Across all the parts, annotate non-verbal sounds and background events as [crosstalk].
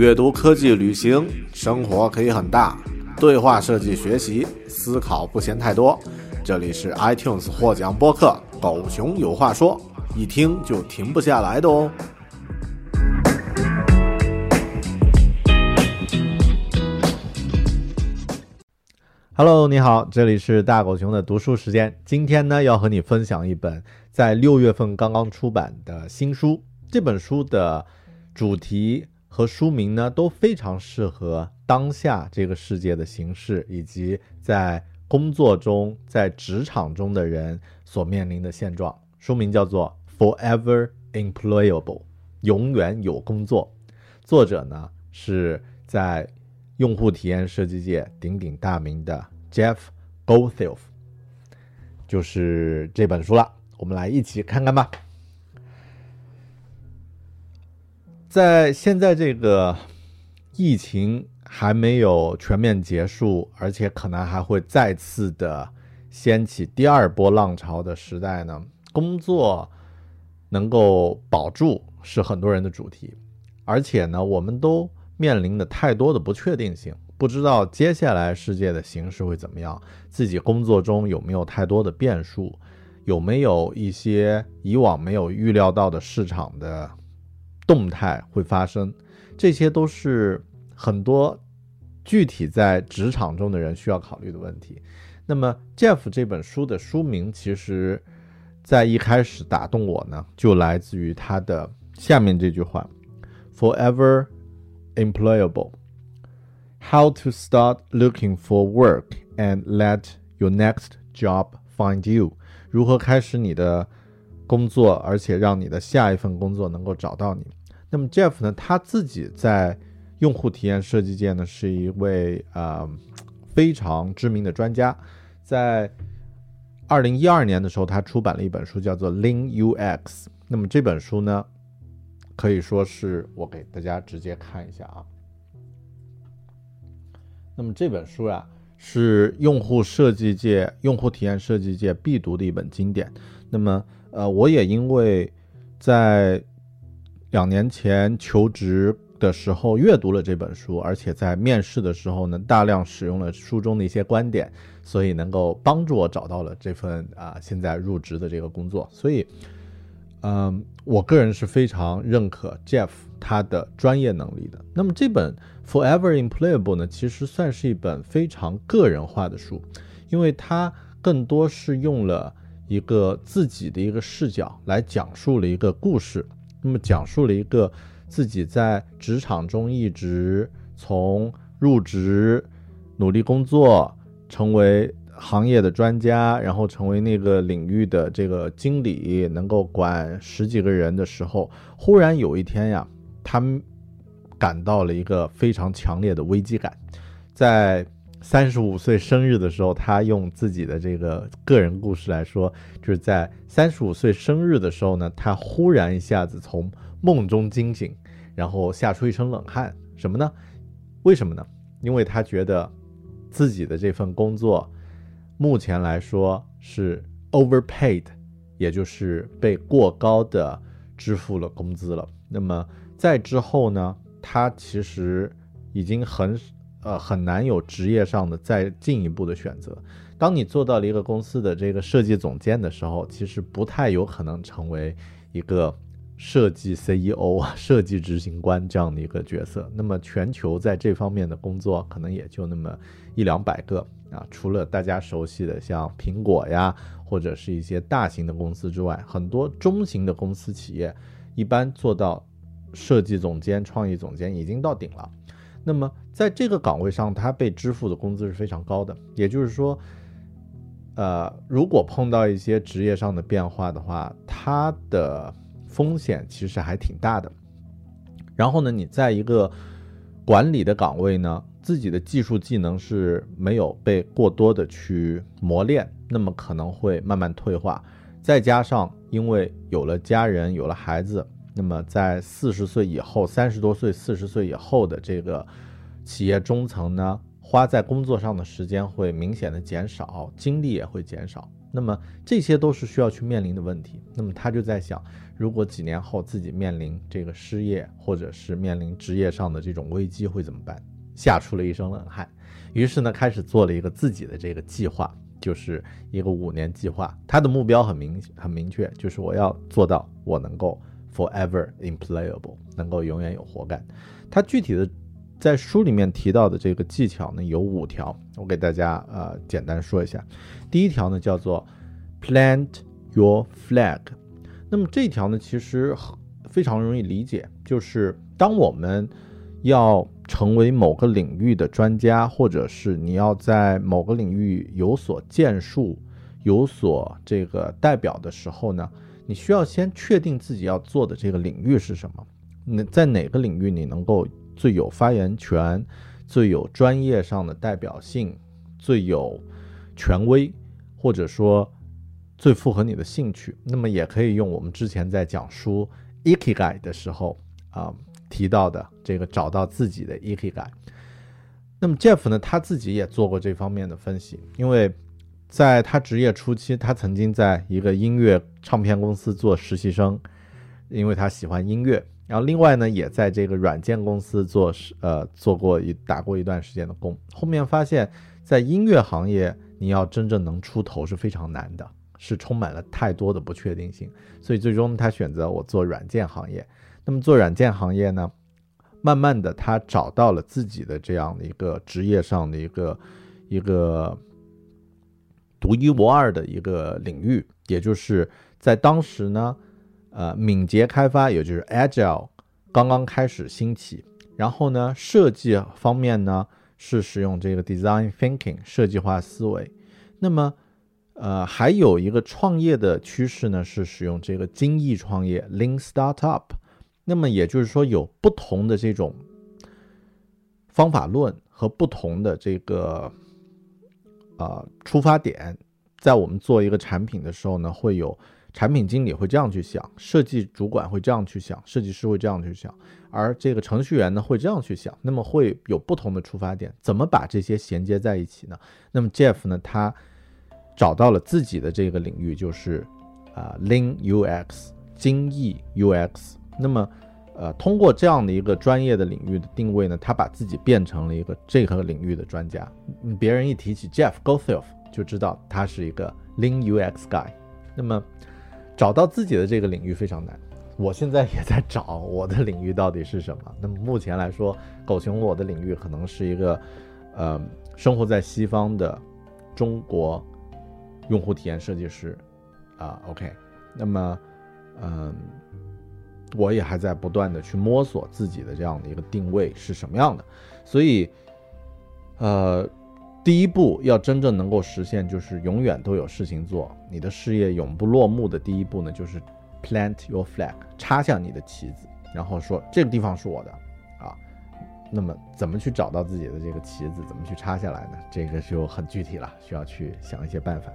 阅读、科技、旅行，生活可以很大。对话设计、学习，思考不嫌太多。这里是 iTunes 获奖播客《狗熊有话说》，一听就停不下来的哦。Hello，你好，这里是大狗熊的读书时间。今天呢，要和你分享一本在六月份刚刚出版的新书。这本书的主题和书名呢都非常适合当下这个世界的形势，以及在工作中、在职场中的人所面临的现状。书名叫做《Forever Employable》，永远有工作。作者呢是在用户体验设计界鼎鼎大名的 Jeff Gothelf，就是这本书了。我们来一起看看吧。在现在这个疫情还没有全面结束，而且可能还会再次的掀起第二波浪潮的时代呢，工作能够保住是很多人的主题。而且呢，我们都面临的太多的不确定性，不知道接下来世界的形势会怎么样，自己工作中有没有太多的变数，有没有一些以往没有预料到的市场的。动态会发生，这些都是很多具体在职场中的人需要考虑的问题。那么，Jeff 这本书的书名，其实，在一开始打动我呢，就来自于他的下面这句话：“Forever employable, how to start looking for work and let your next job find you？如何开始你的工作，而且让你的下一份工作能够找到你？”那么 Jeff 呢？他自己在用户体验设计界呢，是一位呃非常知名的专家。在二零一二年的时候，他出版了一本书，叫做《Lean UX》。那么这本书呢，可以说是我给大家直接看一下啊。那么这本书呀，是用户设计界、用户体验设计界必读的一本经典。那么呃，我也因为在两年前求职的时候阅读了这本书，而且在面试的时候呢，大量使用了书中的一些观点，所以能够帮助我找到了这份啊现在入职的这个工作。所以，嗯，我个人是非常认可 Jeff 他的专业能力的。那么这本 Forever Employable 呢，其实算是一本非常个人化的书，因为它更多是用了一个自己的一个视角来讲述了一个故事。那么讲述了一个自己在职场中一直从入职、努力工作，成为行业的专家，然后成为那个领域的这个经理，能够管十几个人的时候，忽然有一天呀，他们感到了一个非常强烈的危机感，在。三十五岁生日的时候，他用自己的这个个人故事来说，就是在三十五岁生日的时候呢，他忽然一下子从梦中惊醒，然后吓出一身冷汗。什么呢？为什么呢？因为他觉得自己的这份工作目前来说是 overpaid，也就是被过高的支付了工资了。那么在之后呢，他其实已经很。呃，很难有职业上的再进一步的选择。当你做到了一个公司的这个设计总监的时候，其实不太有可能成为一个设计 CEO 啊、设计执行官这样的一个角色。那么，全球在这方面的工作可能也就那么一两百个啊。除了大家熟悉的像苹果呀，或者是一些大型的公司之外，很多中型的公司企业一般做到设计总监、创意总监已经到顶了。那么，在这个岗位上，他被支付的工资是非常高的。也就是说，呃，如果碰到一些职业上的变化的话，他的风险其实还挺大的。然后呢，你在一个管理的岗位呢，自己的技术技能是没有被过多的去磨练，那么可能会慢慢退化。再加上因为有了家人，有了孩子，那么在四十岁以后，三十多岁、四十岁以后的这个企业中层呢，花在工作上的时间会明显的减少，精力也会减少。那么这些都是需要去面临的问题。那么他就在想，如果几年后自己面临这个失业，或者是面临职业上的这种危机会怎么办？吓出了一身冷汗。于是呢，开始做了一个自己的这个计划，就是一个五年计划。他的目标很明很明确，就是我要做到我能够 forever employable，能够永远有活干。他具体的在书里面提到的这个技巧呢，有五条，我给大家呃简单说一下。第一条呢叫做 plant your flag。那么这条呢其实非常容易理解，就是当我们要成为某个领域的专家，或者是你要在某个领域有所建树、有所这个代表的时候呢，你需要先确定自己要做的这个领域是什么。那在哪个领域你能够最有发言权、最有专业上的代表性、最有权威？或者说最符合你的兴趣，那么也可以用我们之前在讲书 ikigai 的时候啊提到的这个找到自己的 ikigai。那么 Jeff 呢，他自己也做过这方面的分析，因为在他职业初期，他曾经在一个音乐唱片公司做实习生，因为他喜欢音乐。然后另外呢，也在这个软件公司做呃做过一打过一段时间的工。后面发现，在音乐行业。你要真正能出头是非常难的，是充满了太多的不确定性，所以最终他选择我做软件行业。那么做软件行业呢，慢慢的他找到了自己的这样的一个职业上的一个一个独一无二的一个领域，也就是在当时呢，呃，敏捷开发也就是 Agile 刚刚开始兴起，然后呢，设计方面呢。是使用这个 design thinking 设计化思维，那么，呃，还有一个创业的趋势呢，是使用这个精益创业 lean startup。那么也就是说，有不同的这种方法论和不同的这个啊出发点，在我们做一个产品的时候呢，会有。产品经理会这样去想，设计主管会这样去想，设计师会这样去想，而这个程序员呢会这样去想，那么会有不同的出发点，怎么把这些衔接在一起呢？那么 Jeff 呢，他找到了自己的这个领域，就是啊 Lean UX 精益 UX。那么呃，通过这样的一个专业的领域的定位呢，他把自己变成了一个这个领域的专家。别人一提起 Jeff Gothelf，就知道他是一个 Lean UX guy。那么找到自己的这个领域非常难，我现在也在找我的领域到底是什么。那么目前来说，狗熊我的领域可能是一个，呃，生活在西方的中国用户体验设计师，啊，OK，那么，嗯，我也还在不断的去摸索自己的这样的一个定位是什么样的，所以，呃。第一步要真正能够实现，就是永远都有事情做，你的事业永不落幕的第一步呢，就是 plant your flag，插下你的旗子，然后说这个地方是我的，啊，那么怎么去找到自己的这个旗子，怎么去插下来呢？这个就很具体了，需要去想一些办法。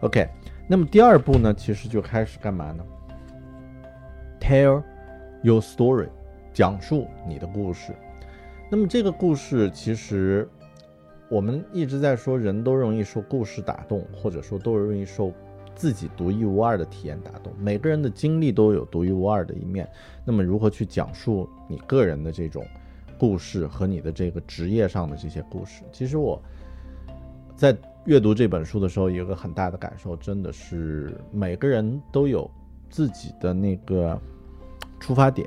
OK，那么第二步呢，其实就开始干嘛呢？Tell your story，讲述你的故事。那么这个故事其实。我们一直在说，人都容易受故事打动，或者说都容易受自己独一无二的体验打动。每个人的经历都有独一无二的一面。那么，如何去讲述你个人的这种故事和你的这个职业上的这些故事？其实我在阅读这本书的时候，有个很大的感受，真的是每个人都有自己的那个出发点。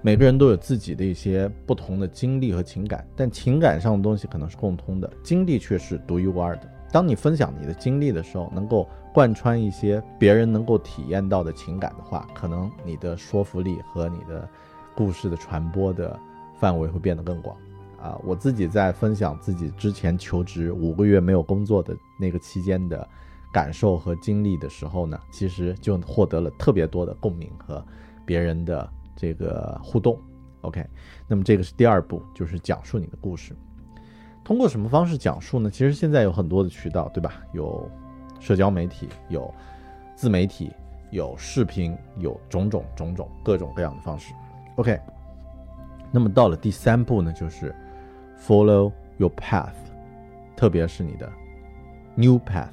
每个人都有自己的一些不同的经历和情感，但情感上的东西可能是共通的，经历却是独一无二的。当你分享你的经历的时候，能够贯穿一些别人能够体验到的情感的话，可能你的说服力和你的故事的传播的范围会变得更广。啊，我自己在分享自己之前求职五个月没有工作的那个期间的感受和经历的时候呢，其实就获得了特别多的共鸣和别人的。这个互动。OK，那么这个是第二步，就是讲述你的故事。通过什么方式讲述呢？其实现在有很多的渠道，对吧？有社交媒体，有自媒体，有视频，有种种种种各种各样的方式。OK，那么到了第三步呢，就是 follow your path，特别是你的 new path，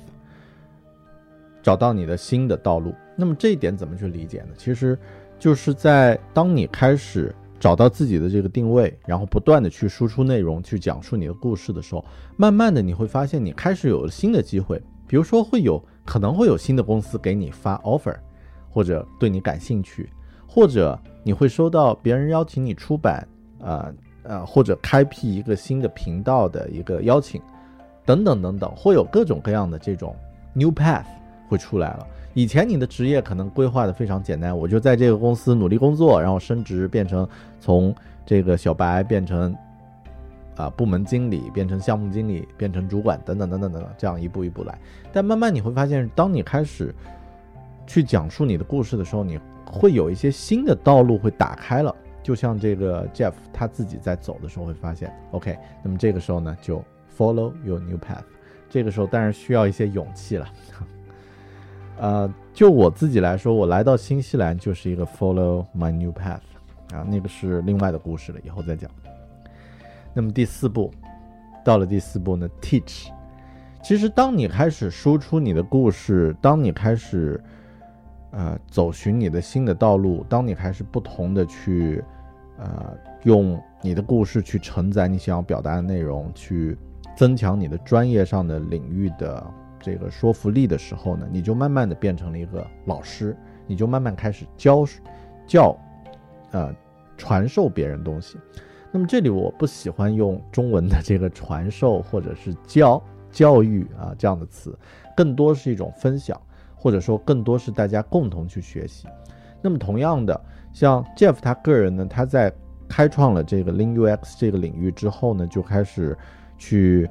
找到你的新的道路。那么这一点怎么去理解呢？其实就是在当你开始。找到自己的这个定位，然后不断的去输出内容，去讲述你的故事的时候，慢慢的你会发现，你开始有了新的机会。比如说，会有可能会有新的公司给你发 offer，或者对你感兴趣，或者你会收到别人邀请你出版，呃呃，或者开辟一个新的频道的一个邀请，等等等等，会有各种各样的这种 new path 会出来了。以前你的职业可能规划的非常简单，我就在这个公司努力工作，然后升职变成从这个小白变成啊部门经理，变成项目经理，变成主管等等等等等等，这样一步一步来。但慢慢你会发现，当你开始去讲述你的故事的时候，你会有一些新的道路会打开了。就像这个 Jeff 他自己在走的时候会发现，OK，那么这个时候呢就 Follow your new path。这个时候当然需要一些勇气了。呃，就我自己来说，我来到新西兰就是一个 follow my new path，啊，那个是另外的故事了，以后再讲。那么第四步，到了第四步呢，teach。其实当你开始输出你的故事，当你开始呃走寻你的新的道路，当你开始不同的去呃用你的故事去承载你想要表达的内容，去增强你的专业上的领域的。这个说服力的时候呢，你就慢慢的变成了一个老师，你就慢慢开始教，教，呃，传授别人东西。那么这里我不喜欢用中文的这个传授或者是教教育啊这样的词，更多是一种分享，或者说更多是大家共同去学习。那么同样的，像 Jeff 他个人呢，他在开创了这个 Lean UX 这个领域之后呢，就开始去。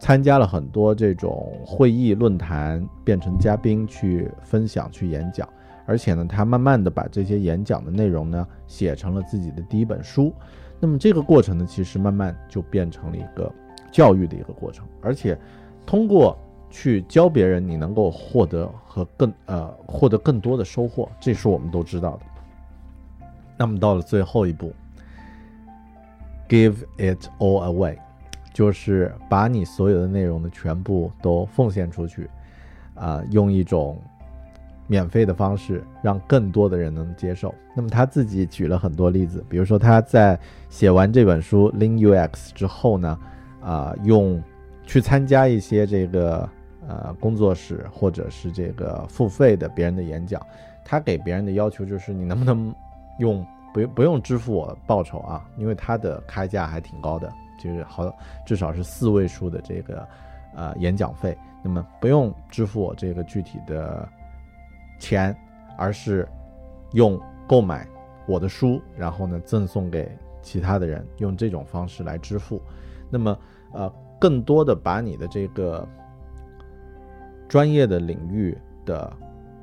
参加了很多这种会议论坛，变成嘉宾去分享、去演讲，而且呢，他慢慢的把这些演讲的内容呢写成了自己的第一本书。那么这个过程呢，其实慢慢就变成了一个教育的一个过程，而且通过去教别人，你能够获得和更呃获得更多的收获，这是我们都知道的。那么到了最后一步，give it all away。就是把你所有的内容呢全部都奉献出去，啊，用一种免费的方式让更多的人能接受。那么他自己举了很多例子，比如说他在写完这本书《Lean UX》之后呢，啊，用去参加一些这个呃工作室或者是这个付费的别人的演讲，他给别人的要求就是你能不能用不不用支付我报酬啊，因为他的开价还挺高的。就是好，至少是四位数的这个，呃，演讲费。那么不用支付我这个具体的钱，而是用购买我的书，然后呢赠送给其他的人，用这种方式来支付。那么，呃，更多的把你的这个专业的领域的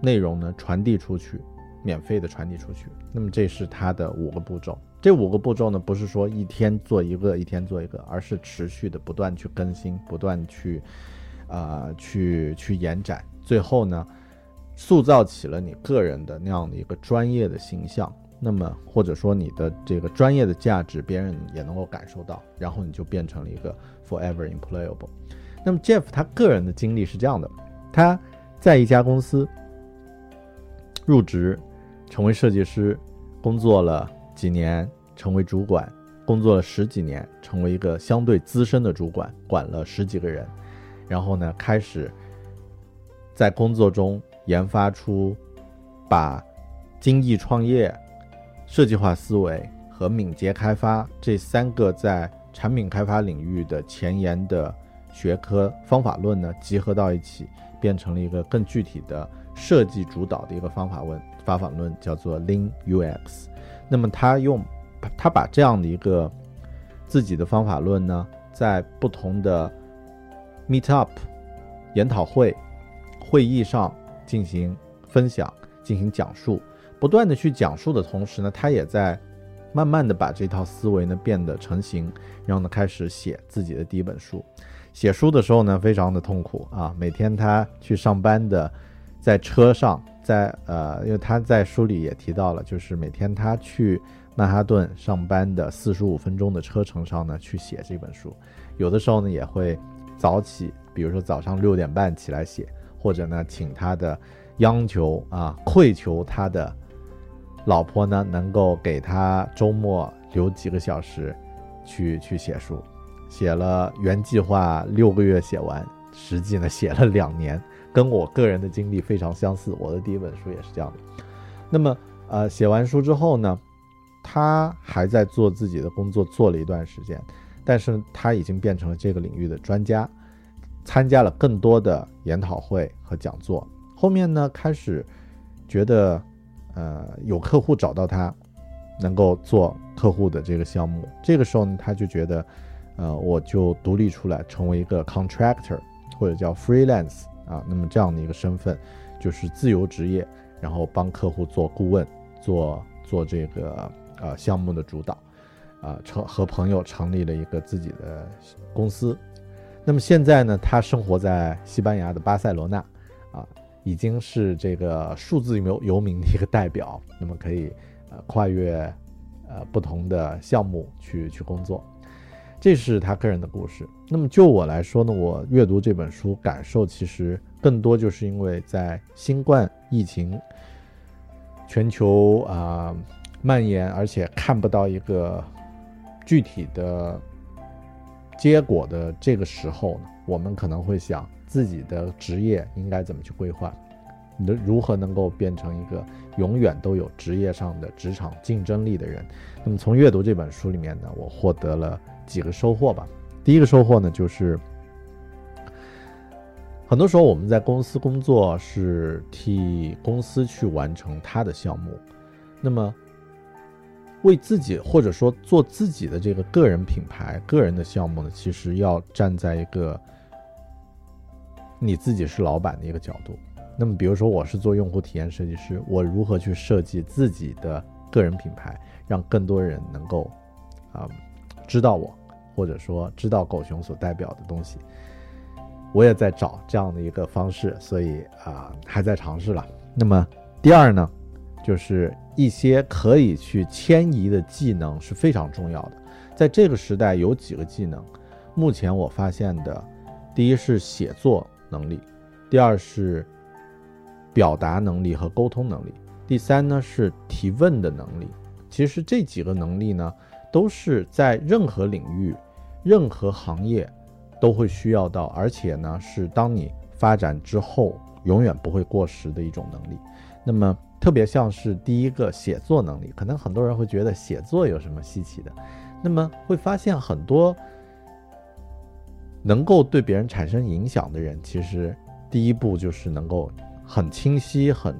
内容呢传递出去，免费的传递出去。那么这是它的五个步骤。这五个步骤呢，不是说一天做一个，一天做一个，而是持续的不断去更新，不断去，啊，去去延展，最后呢，塑造起了你个人的那样的一个专业的形象。那么或者说你的这个专业的价值，别人也能够感受到，然后你就变成了一个 forever employable。那么 Jeff 他个人的经历是这样的，他在一家公司入职，成为设计师，工作了几年。成为主管，工作了十几年，成为一个相对资深的主管，管了十几个人，然后呢，开始在工作中研发出把精益创业、设计化思维和敏捷开发这三个在产品开发领域的前沿的学科方法论呢，集合到一起，变成了一个更具体的设计主导的一个方法论。方法论叫做 Lean UX。那么他用他把这样的一个自己的方法论呢，在不同的 meet up 研讨会会议上进行分享、进行讲述，不断的去讲述的同时呢，他也在慢慢的把这套思维呢变得成型，然后呢开始写自己的第一本书。写书的时候呢，非常的痛苦啊，每天他去上班的，在车上，在呃，因为他在书里也提到了，就是每天他去曼哈顿上班的四十五分钟的车程上呢，去写这本书。有的时候呢，也会早起，比如说早上六点半起来写，或者呢，请他的央求啊，跪求他的老婆呢，能够给他周末留几个小时，去 [laughs] 去写书。写了原计划六个月写完，实际呢写了两年，跟我个人的经历非常相似。我的第一本书也是这样的。那么，呃，写完书之后呢，他还在做自己的工作，做了一段时间，但是他已经变成了这个领域的专家，参加了更多的研讨会和讲座。后面呢，开始觉得，呃，有客户找到他，能够做客户的这个项目。这个时候呢，他就觉得。呃，我就独立出来，成为一个 contractor 或者叫 freelance 啊，那么这样的一个身份，就是自由职业，然后帮客户做顾问，做做这个呃项目的主导，啊，成和朋友成立了一个自己的公司。那么现在呢，他生活在西班牙的巴塞罗那，啊，已经是这个数字游游民的一个代表，那么可以呃跨越呃不同的项目去去工作。这是他个人的故事。那么就我来说呢，我阅读这本书感受其实更多就是因为在新冠疫情全球啊蔓延，而且看不到一个具体的结果的这个时候呢，我们可能会想自己的职业应该怎么去规划，能如何能够变成一个永远都有职业上的职场竞争力的人。那么从阅读这本书里面呢，我获得了。几个收获吧。第一个收获呢，就是很多时候我们在公司工作是替公司去完成他的项目，那么为自己或者说做自己的这个个人品牌、个人的项目呢，其实要站在一个你自己是老板的一个角度。那么，比如说我是做用户体验设计师，我如何去设计自己的个人品牌，让更多人能够啊。知道我，或者说知道狗熊所代表的东西，我也在找这样的一个方式，所以啊还在尝试了。那么第二呢，就是一些可以去迁移的技能是非常重要的。在这个时代，有几个技能，目前我发现的，第一是写作能力，第二是表达能力和沟通能力，第三呢是提问的能力。其实这几个能力呢。都是在任何领域、任何行业都会需要到，而且呢是当你发展之后永远不会过时的一种能力。那么特别像是第一个写作能力，可能很多人会觉得写作有什么稀奇的，那么会发现很多能够对别人产生影响的人，其实第一步就是能够很清晰、很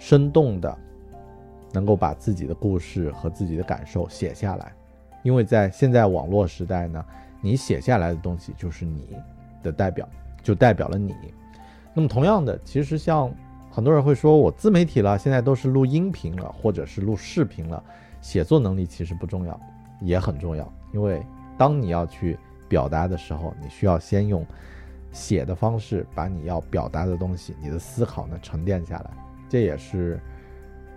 生动的。能够把自己的故事和自己的感受写下来，因为在现在网络时代呢，你写下来的东西就是你的代表，就代表了你。那么同样的，其实像很多人会说，我自媒体了，现在都是录音频了，或者是录视频了，写作能力其实不重要，也很重要。因为当你要去表达的时候，你需要先用写的方式把你要表达的东西，你的思考呢沉淀下来，这也是。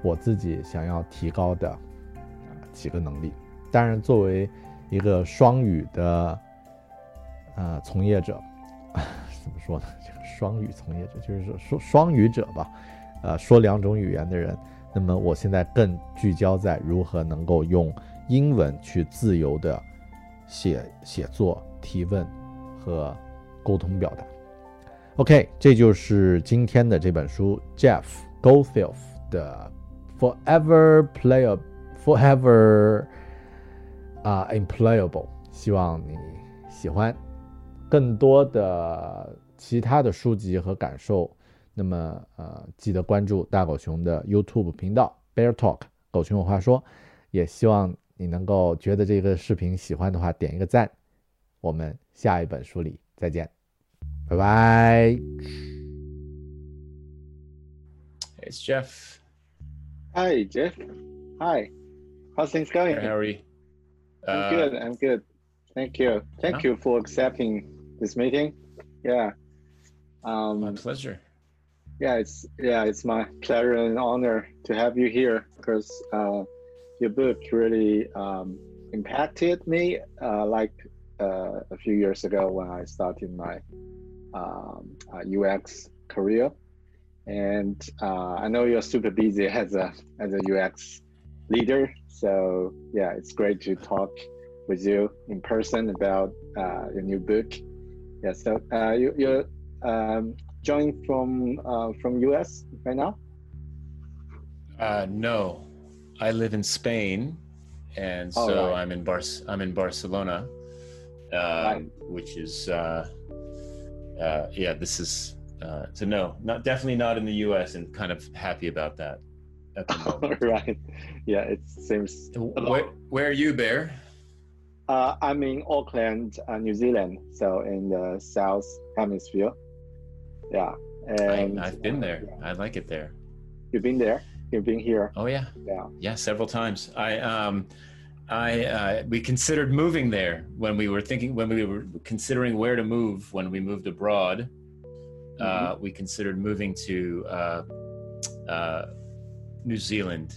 我自己想要提高的几个能力，当然作为一个双语的呃从业者，[laughs] 怎么说呢？这个双语从业者就是说说双语者吧，呃，说两种语言的人。那么我现在更聚焦在如何能够用英文去自由的写写作、提问和沟通表达。OK，这就是今天的这本书 Jeff Goldfield 的。Forever play a forever 啊，employable。希望你喜欢更多的其他的书籍和感受。那么呃，记得关注大狗熊的 YouTube 频道 Bear Talk，狗熊有话说。也希望你能够觉得这个视频喜欢的话，点一个赞。我们下一本书里再见，拜拜。It's Jeff. Hi, Jeff. Hi. How's things going? How are you? I'm Uh, good. I'm good. Thank you. Thank you for accepting this meeting. Yeah. Um, My pleasure. yeah, it's yeah, it's my pleasure and honor to have you here because uh, your book really um, impacted me. Uh, like uh, a few years ago when I started my um, uh, UX career, and uh, I know you're super busy as a as a UX leader. So yeah, it's great to talk with you in person about uh, your new book. Yeah, so uh, you, you're um, joining from uh, from US right now. Uh, no, I live in Spain, and Oh, so right. I'm in Bar- I'm in Barcelona, uh, Right. which is uh, uh, yeah. This is uh, so no, not definitely not in the U.S. and kind of happy about that at the [laughs] moment. right. Yeah, it seems. where, where are you, Bear? Uh, I'm in Auckland, uh, New Zealand, so in the South Hemisphere. Yeah, and I've been there. yeah. I like it there. You've been there. You've been here. Oh yeah, Yeah. yeah, several times. I um, I uh, we considered moving there when we were thinking when we were considering where to move when we moved abroad. Uh, we considered moving to uh, uh, New Zealand.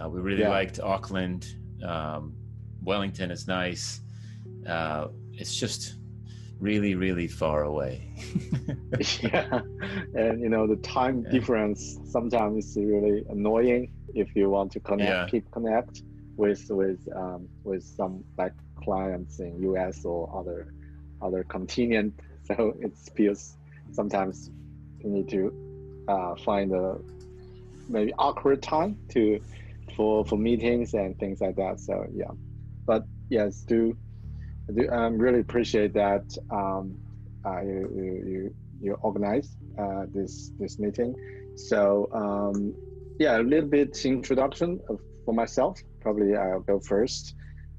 Uh, we really Yeah. liked Auckland. Um, Wellington is nice. Uh, it's just really, really far away. [laughs] [laughs] yeah, and you know the time Yeah. difference sometimes is really annoying if you want to connect, Yeah. keep connect with with um, with some like clients in US or other other continent. So it feels sometimes you need to uh, find a maybe awkward time to for for meetings and things like that. So yeah, but yes, do I do um, really appreciate that um, uh, you, you you you uh, this this meeting. So um, yeah, a little bit introduction of, for myself. Probably I'll go first.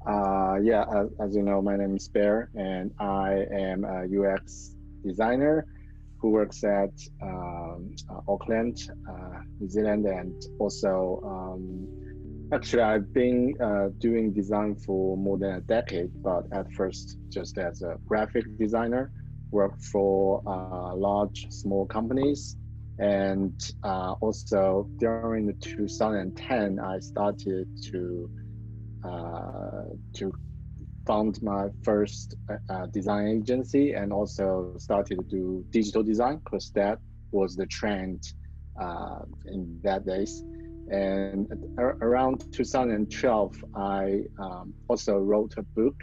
Uh, yeah, as, as you know, my name is Bear, and I am a UX designer who works at um, uh, Auckland, uh, New Zealand, and also um, actually I've been uh, doing design for more than a decade. But at first, just as a graphic designer, worked for uh, large, small companies, and uh, also during the 2010, I started to uh, to found my first uh, uh, design agency and also started to do digital design because that was the trend uh, in that days. And around 2012, I um, also wrote a book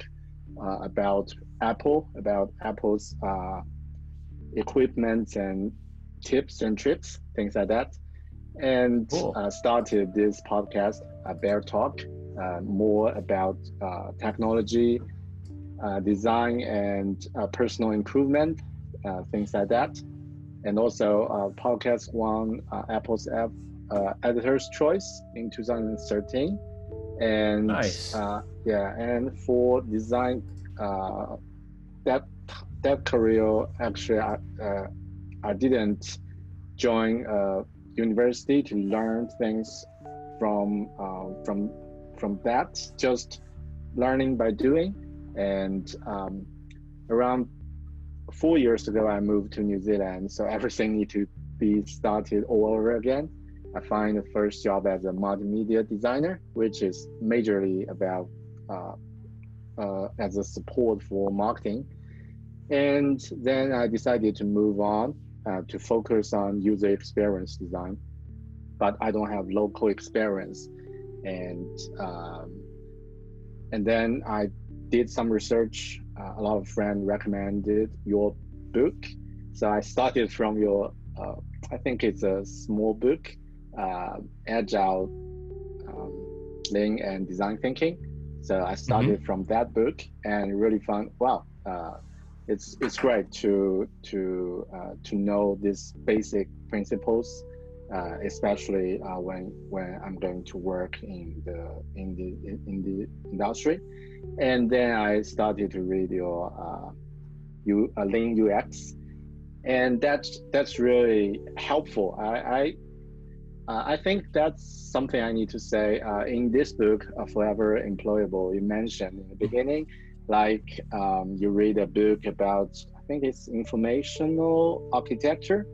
uh, about Apple, about Apple's uh, equipment and tips and tricks, things like that. And Cool. uh, started this podcast, uh, Bear Talk, more about uh, technology, uh, design, and uh, personal improvement, uh, things like that. And also, uh, podcast won uh, Apple's app, uh, Editor's Choice in 2013. And Nice. uh, yeah, and for design, uh, that that career actually, I, uh, I didn't join a university to learn things from uh, from from that just learning by doing. And um, around four years ago i moved to new zealand. So everything need to be started all over again. I find the first job as a multimedia designer which is majorly about uh, uh, as a support for marketing. And then i decided to move on uh, to focus on user experience design. But i don't have local experience and um, and then I did some research. Uh, a lot of friends recommended your book, so I started from your. Uh, I think it's a small book, uh, agile, um, lean and design thinking. So I started from that book and really found wow, uh, it's it's great to to uh, to know these basic principles uh, especially uh, when when I'm going to work in the in the in the industry. And then I started to read your uh, U, uh, Lean UX, and that's that's really helpful. I, I Uh, I think that's something I need to say. Uh, in this book, Forever Employable, you mentioned in the beginning, like um, you read a book about, I think it's informational architecture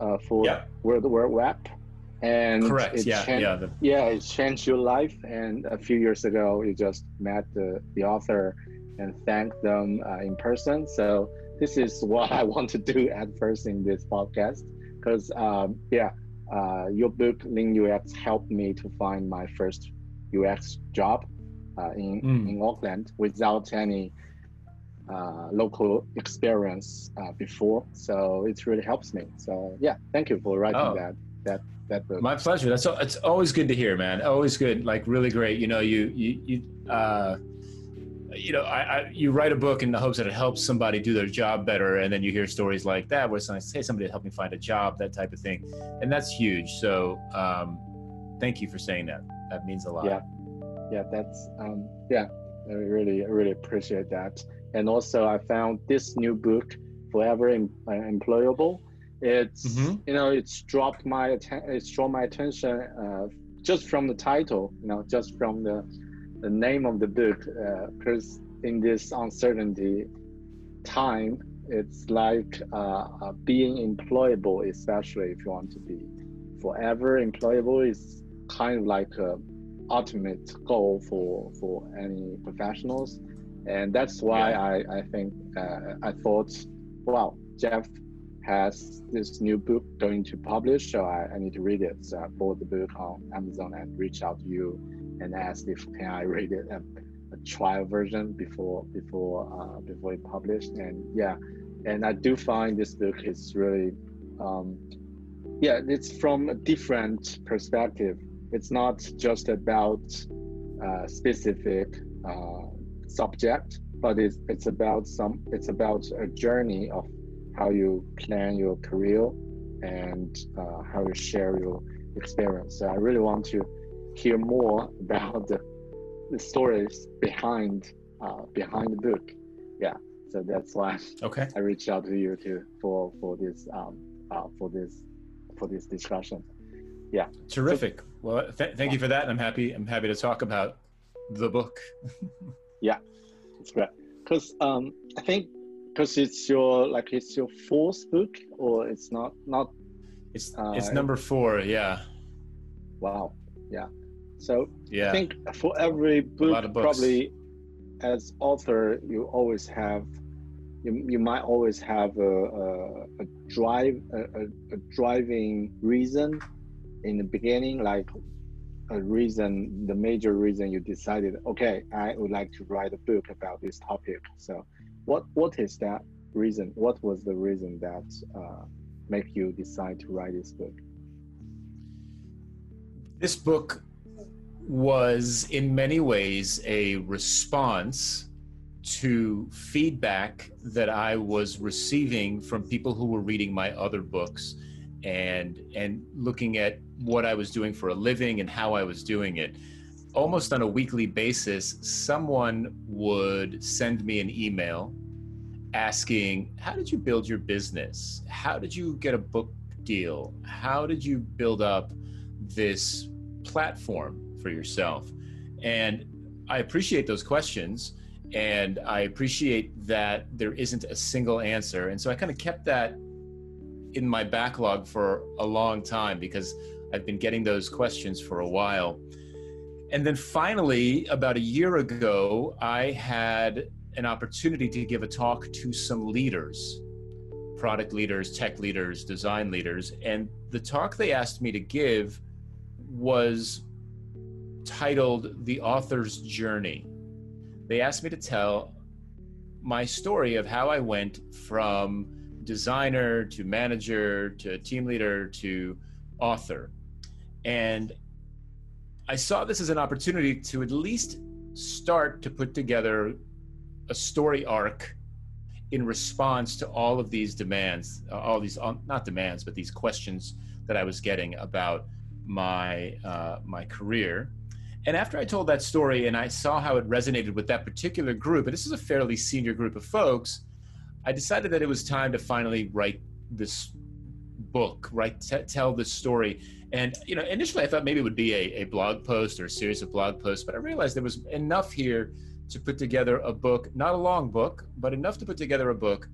uh, for Yeah. World Wide Web. And Correct. it Yeah. chan- Yeah. The, yeah, it changed your life. And a few years ago, you just met the, the author and thanked them uh, in person. So this is [laughs] what I want to do at first in this podcast, because um, yeah, uh, your book Lean UX helped me to find my first UX job uh, in Mm. in Auckland without any uh, local experience uh, before. So it really helps me. So yeah, thank you for writing Oh. that that that book. My pleasure. That's it's always good to hear, man. Always good, like really great. You know, you you you uh, you know, I, I you write a book in the hopes that it helps somebody do their job better, and then you hear stories like that where someone says, "Hey, somebody helped me find a job," that type of thing, and that's huge. So, um, thank you for saying that. That means a lot. Yeah. yeah that's um yeah i really I really appreciate that and also i found this new book forever em- uh, employable. It's Mhm. you know it's dropped my atten- it's drawn my attention uh, just from the title you know just from the the name of the book because in this uncertainty time it's like uh, uh, being employable especially if you want to be. Forever employable is kind of like a ultimate goal for for any professionals and that's why Yeah. I, I think uh, I thought wow Jeff has this new book going to publish so I, I need to read it. So I bought the book on Amazon and reached out to you and asked if [laughs] can I read it a, a trial version before before uh, before it published. And yeah and I do find this book is really um, yeah it's from a different perspective. It's not just about uh, specific uh, subject but it's it's about some it's about a journey of how you plan your career and uh, how you share your experience so i really want to hear more about the, the stories behind uh, behind the book yeah so that's why Okay. i reached out to you to for for this um, uh, for this for this discussion Yeah, Terrific. Well, th- thank you for that. I'm happy. I'm happy to talk about the book. [laughs] Yeah, it's great because um, I think because it's your like it's your fourth book or it's not not It's Uh, it's number four. Yeah. wow yeah so Yeah. I think for every book lot of books. probably as author you always have you, you might always have a, a, a drive a, a driving reason in the beginning like a reason the major reason you decided okay i would like to write a book about this topic. So what what is that reason? What was the reason that uh, make you decide to write this book? This book was in many ways a response to feedback that I was receiving from people who were reading my other books and and looking at what I was doing for a living and how I was doing it. Almost on a weekly basis, someone would send me an email asking, How did you build your business? How did you get a book deal? How did you build up this platform for yourself? And I appreciate those questions and I appreciate that there isn't a single answer. And so I kind of kept that in my backlog for a long time because I've been getting those questions for a while. And then finally, about a year ago, I had an opportunity to give a talk to some leaders product leaders, tech leaders, design leaders. And the talk they asked me to give was titled The Author's Journey. They asked me to tell my story of how I went from designer to manager to team leader to author. And I saw this as an opportunity to at least start to put together a story arc in response to all of these demands, uh, all these uh, not demands, but these questions that I was getting about my uh, my career. And after I told that story and I saw how it resonated with that particular group, and this is a fairly senior group of folks, I decided that it was time to finally write this book, right? T- tell this story. And you know, initially I thought maybe it would be a, a blog post or a series of blog posts, but I realized there was enough here to put together a book, not a long book, but enough to put together a book,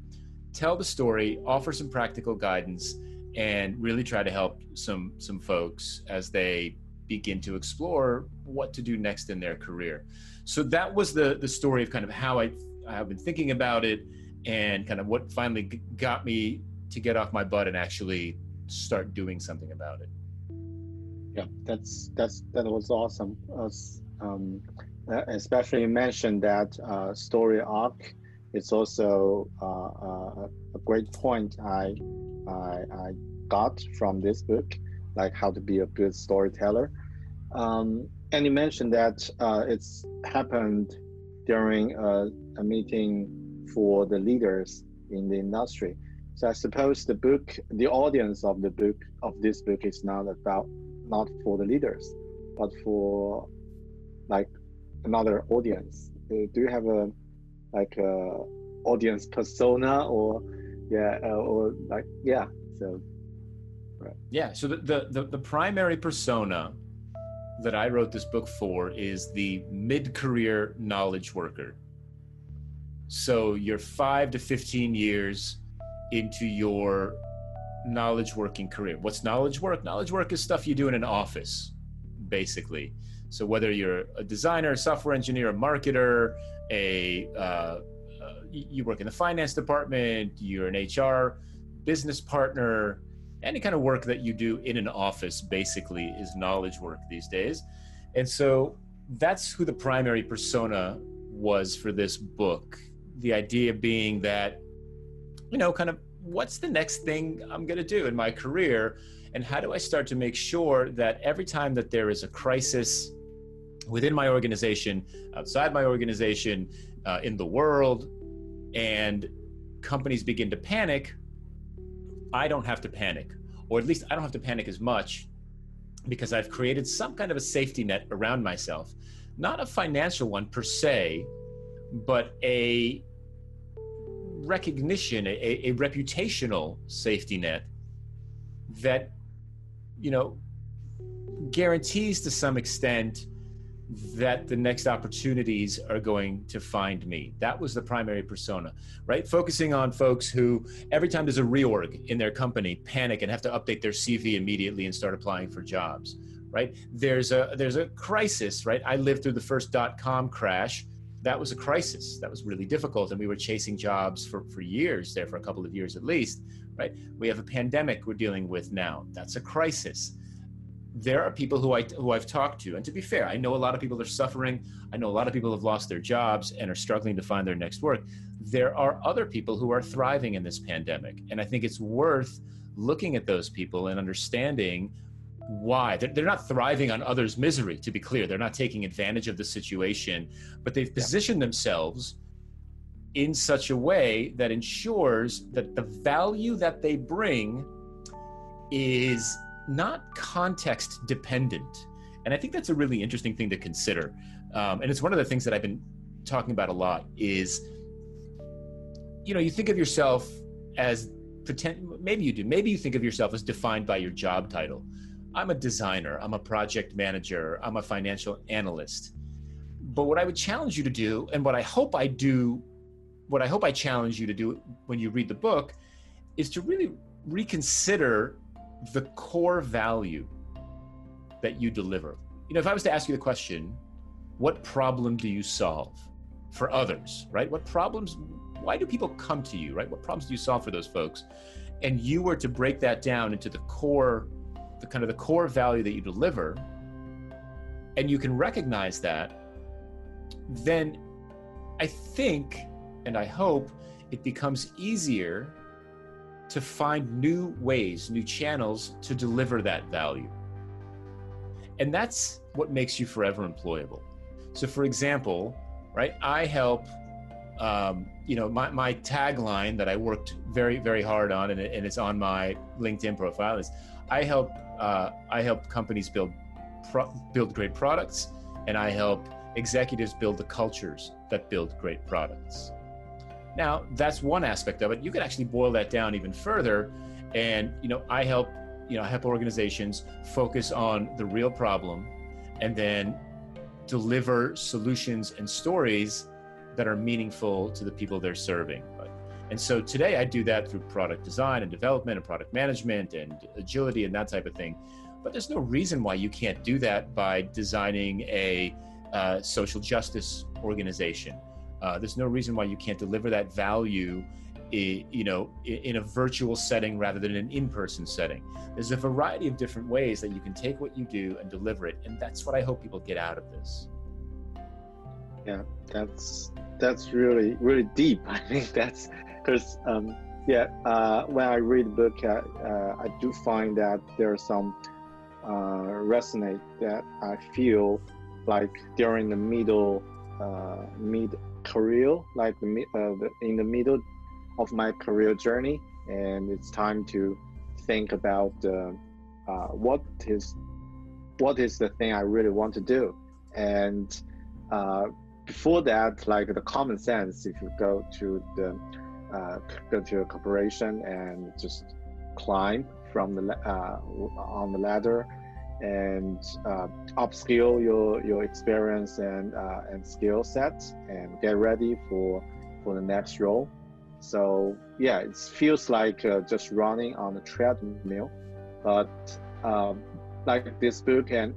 tell the story, offer some practical guidance, and really try to help some some folks as they begin to explore what to do next in their career. So that was the the story of kind of how I I've been thinking about it and kind of what finally got me to get off my butt and actually start doing something about it. Yeah, that's that's that was awesome. um, uh, especially you mentioned that uh, story arc. It's also uh, uh, a great point I, I, I got from this book, like how to be a good storyteller. Um, and you mentioned that uh, it's happened during a, a meeting for the leaders in the industry. So I suppose the book, the audience of the book of this book is not about not for the leaders, but for like another audience. Uh, do you have a like a audience persona or yeah uh, or like yeah so right yeah so the, the the the primary persona that I wrote this book for is the mid-career knowledge worker. So you're 5 to 15 years into your knowledge working career. What's knowledge work? Knowledge work is stuff you do in an office, basically. So whether you're a designer, a software engineer, a marketer, a uh, uh, you work in the finance department, you're an HR business partner, any kind of work that you do in an office basically is knowledge work these days. And so that's who the primary persona was for this book. The idea being that, you know, kind of what's the next thing I'm going to do in my career? And how do I start to make sure that every time that there is a crisis within my organization, outside my organization, uh, in the world, and companies begin to panic, I don't have to panic, or at least I don't have to panic as much because I've created some kind of a safety net around myself. Not a financial one per se, but a recognition, a, a reputational safety net that, you know, guarantees to some extent that the next opportunities are going to find me. That was the primary persona, right? Focusing on folks who, every time there's a reorg in their company, panic and have to update their CV immediately and start applying for jobs, right? There's a there's a crisis, right? I lived through the first dot com crash. That was a crisis. That was really difficult, and we were chasing jobs for for years there, for a couple of years at least, right? We have a pandemic we're dealing with now. That's a crisis there are people who I who I've talked to, and to be fair, I know a lot of people are suffering. I know a lot of people have lost their jobs and are struggling to find their next work. There are other people who are thriving in this pandemic, and I think it's worth looking at those people and understanding why they're, they're not thriving on others' misery. To be clear, they're not taking advantage of the situation, but they've positioned yeah. themselves in such a way that ensures that the value that they bring is not context dependent. And I think that's a really interesting thing to consider. Um, and it's one of the things that I've been talking about a lot is, you know, you think of yourself as pretend, maybe you do, maybe you think of yourself as defined by your job title. I'm a designer, I'm a project manager, I'm a financial analyst. But what I would challenge you to do, and what I hope I do, what I hope I challenge you to do when you read the book, is to really reconsider the core value that you deliver. You know, if I was to ask you the question, what problem do you solve for others, right? What problems, why do people come to you, right? What problems do you solve for those folks? And you were to break that down into the core, the kind of the core value that you deliver, and you can recognize that, then I think and I hope it becomes easier to find new ways, new channels to deliver that value. And that's what makes you forever employable. So, for example, right, I help, um, you know, my, my tagline that I worked very, very hard on, and, it, and it's on my LinkedIn profile, is I help, uh, I help companies build, pro- build great products, and I help executives build the cultures that build great products. Now, that's one aspect of it. You could actually boil that down even further. And, you know, I help you know, I help organizations focus on the real problem and then deliver solutions and stories that are meaningful to the people they're serving. And so today I do that through product design and development and product management and agility and that type of thing. But there's no reason why you can't do that by designing a uh, social justice organization. Uh, there's no reason why you can't deliver that value you know in a virtual setting rather than an in-person setting there's a variety of different ways that you can take what you do and deliver it and that's what i hope people get out of this yeah that's that's really really deep [laughs] i think that's because um, yeah uh, when i read the book uh, uh, i do find that there are some uh, resonate that i feel like during the middle uh, mid career like the, uh, the in the middle of my career journey, and it's time to think about what is what is the thing I really want to do. And before that, like the common sense, if you go to the uh, go to a corporation and just climb from the uh, on the ladder and uh, upskill your your experience and and skill sets and get ready for for the next role. So yeah, it feels like uh, just running on a treadmill, but um, like this book and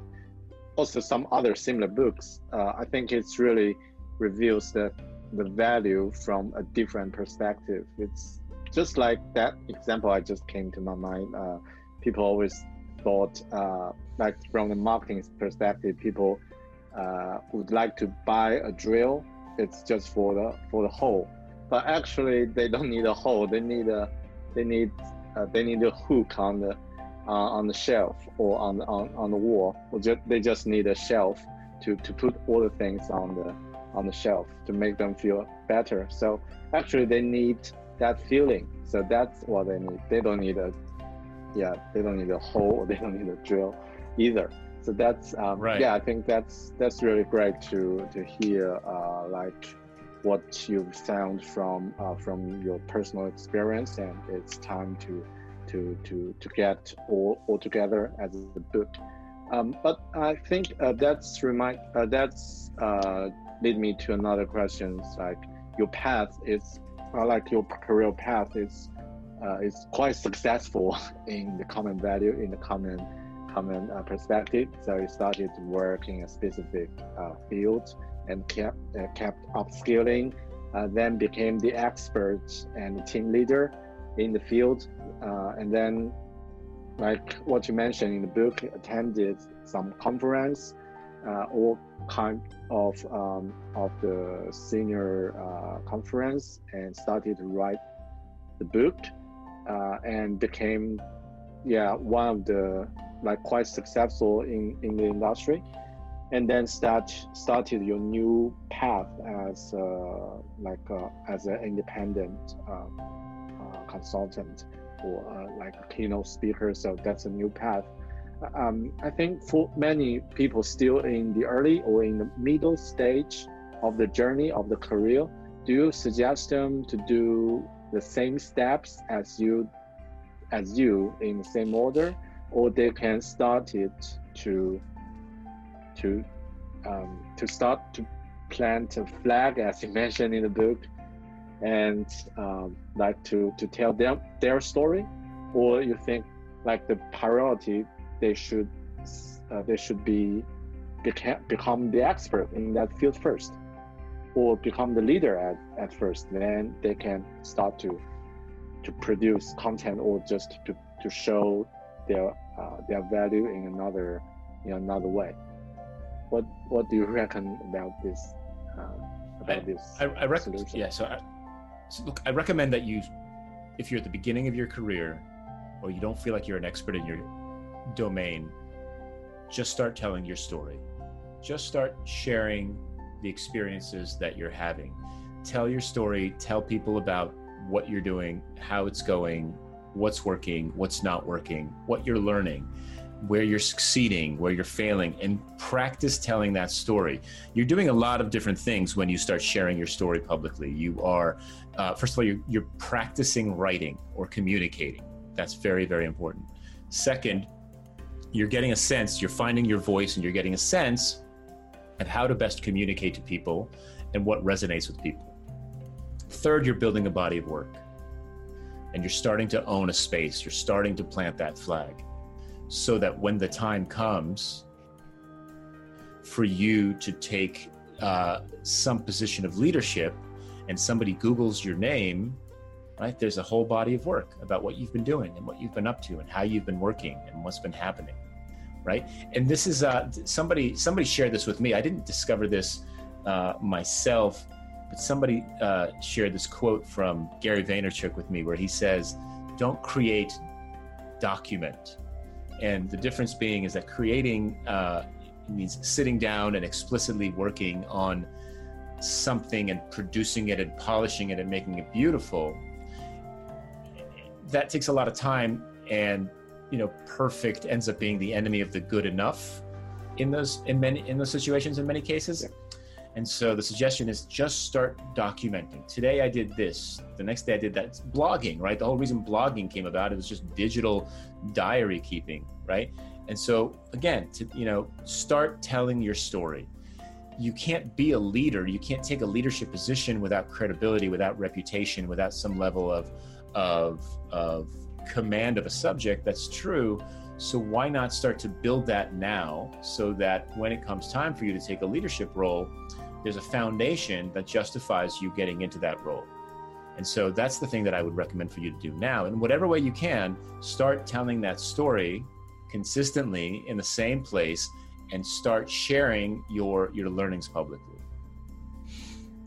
also some other similar books, uh, I think it's really reveals the the value from a different perspective. It's just like that example I just came to my mind. Uh, people always thought uh, like from the marketing perspective, people uh, would like to buy a drill. It's just for the for the hole but actually they don't need a hole. They need a they need uh, they need a hook on the uh, on the shelf or on the, on, on the wall. Or just, they just need a shelf to, to put all the things on the on the shelf to make them feel better. So actually they need that feeling. So that's what they need. They don't need a yeah they don't need a hole. Or [laughs] they don't need a drill either. So that's um, right. yeah I think that's that's really great to to hear uh, like what you've found from uh, from your personal experience, and it's time to to to to get all, all together as a book. Um, but I think uh, that's remind uh, that's uh, lead me to another question. Like your path is like your career path is uh, is quite successful [laughs] in the common value in the common common uh, perspective. So you started to work in a specific uh, field and kept, uh, kept upskilling, uh, then became the expert and team leader in the field. Uh, and then, like what you mentioned in the book, attended some conference, uh, all kind of um, of the senior uh, conference, and started to write the book, uh, and became, yeah, one of the like quite successful in in the industry and then start started your new path as uh, like uh, as an independent um, uh, consultant or like a keynote speaker. So that's a new path. Um, I think for many people still in the early or in the middle stage of the journey of the career, do you suggest them to do the same steps as you as you in the same order, or they can start it to to um, to start to plant a flag, as you [laughs] mentioned in the book, and um, like to to tell them their story, or you think like the priority they should uh, they should be beca- become the expert in that field first, or become the leader at, at first. Then they can start to to produce content or just to, to show their uh, their value in another in another way what what do you reckon about this uh, about I, this I, I rec- solution? Yeah, so, I, so look, I recommend that you, if you're at the beginning of your career, or you don't feel like you're an expert in your domain, just start telling your story. Just start sharing the experiences that you're having. Tell your story. Tell people about what you're doing, how it's going, what's working, what's not working, what you're learning where you're succeeding, where you're failing, and practice telling that story. You're doing a lot of different things when you start sharing your story publicly. You are, uh, first of all, you're, you're practicing writing or communicating. That's very, very important. Second, you're getting a sense, you're finding your voice, and you're getting a sense of how to best communicate to people and what resonates with people. Third, you're building a body of work and you're starting to own a space, you're starting to plant that flag so that when the time comes for you to take uh, some position of leadership and somebody Googles your name, right, there's a whole body of work about what you've been doing and what you've been up to and how you've been working and what's been happening. Right. And this is uh, somebody, somebody shared this with me. I didn't discover this uh, myself, but somebody uh, shared this quote from Gary Vaynerchuk with me where he says, Don't create, document. And the difference being is that creating uh, means sitting down and explicitly working on something and producing it and polishing it and making it beautiful that takes a lot of time and you know perfect ends up being the enemy of the good enough in those in many in those situations in many cases. Yeah. and so the suggestion is just start documenting. Today i did this the next day i did that. It's blogging right? The whole reason blogging came about it was just digital diary keeping right? And so again to you know start telling your story. You can't be a leader. You can't take a leadership position without credibility without reputation without some level of of of command of a subject that's true so why not start to build that now so that when it comes time for you to take a leadership role there's a foundation that justifies you getting into that role? And so that's the thing that i would recommend for you to do now. In whatever way you can start telling that story consistently in the same place and start sharing your your learnings publicly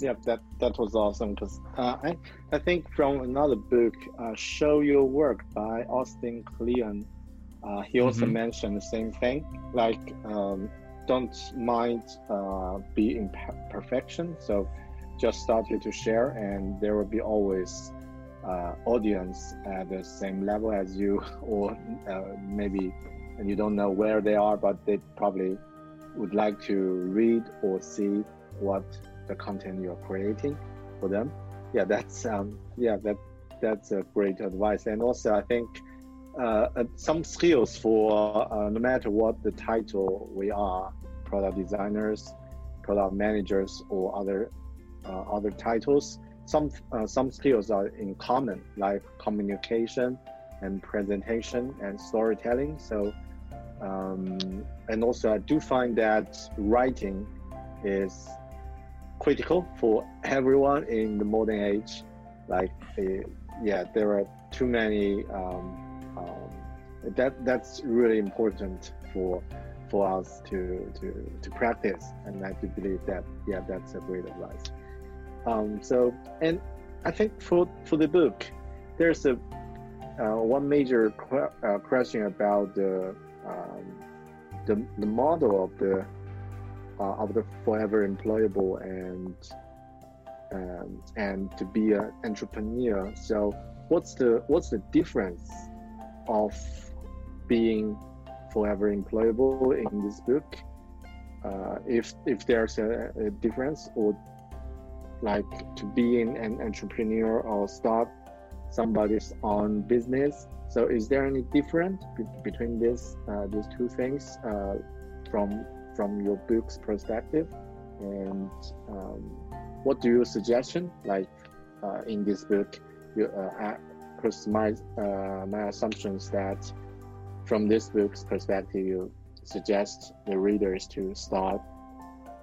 yeah that that was awesome because uh, i i think from another book uh, show your work by austin kleon uh, he also mm-hmm. mentioned the same thing like um, don't mind uh, being perfection so just start you to share and there will be always uh, audience at the same level as you [laughs] or uh, maybe and you don't know where they are but they probably would like to read or see what the content you're creating for them. Yeah that's um, yeah that that's a great advice. And also i think uh, uh, some skills for uh, no matter what the title we are product designers product managers or other uh, other titles some uh, some skills are in common like communication and presentation and storytelling. So um, and also i do find that writing is critical for everyone in the modern age. Like, uh, yeah, there are too many. Um, um, that that's really important for for us to to to practice, and I do believe that yeah, that's a great advice. Um, so, and I think for for the book, there's a uh, one major qu- uh, question about the um, the the model of the uh, of the forever employable and um, and to be an entrepreneur. So what's the what's the difference of being forever employable in this book? Uh, if if there's a, a, difference, or like to being an entrepreneur or start somebody's own business. So is there any difference be between this uh, these two things uh, from from your book's perspective? And um, what do you suggestion like uh, in this book you because uh, my uh, my assumption is that from this book's perspective you suggest the readers to start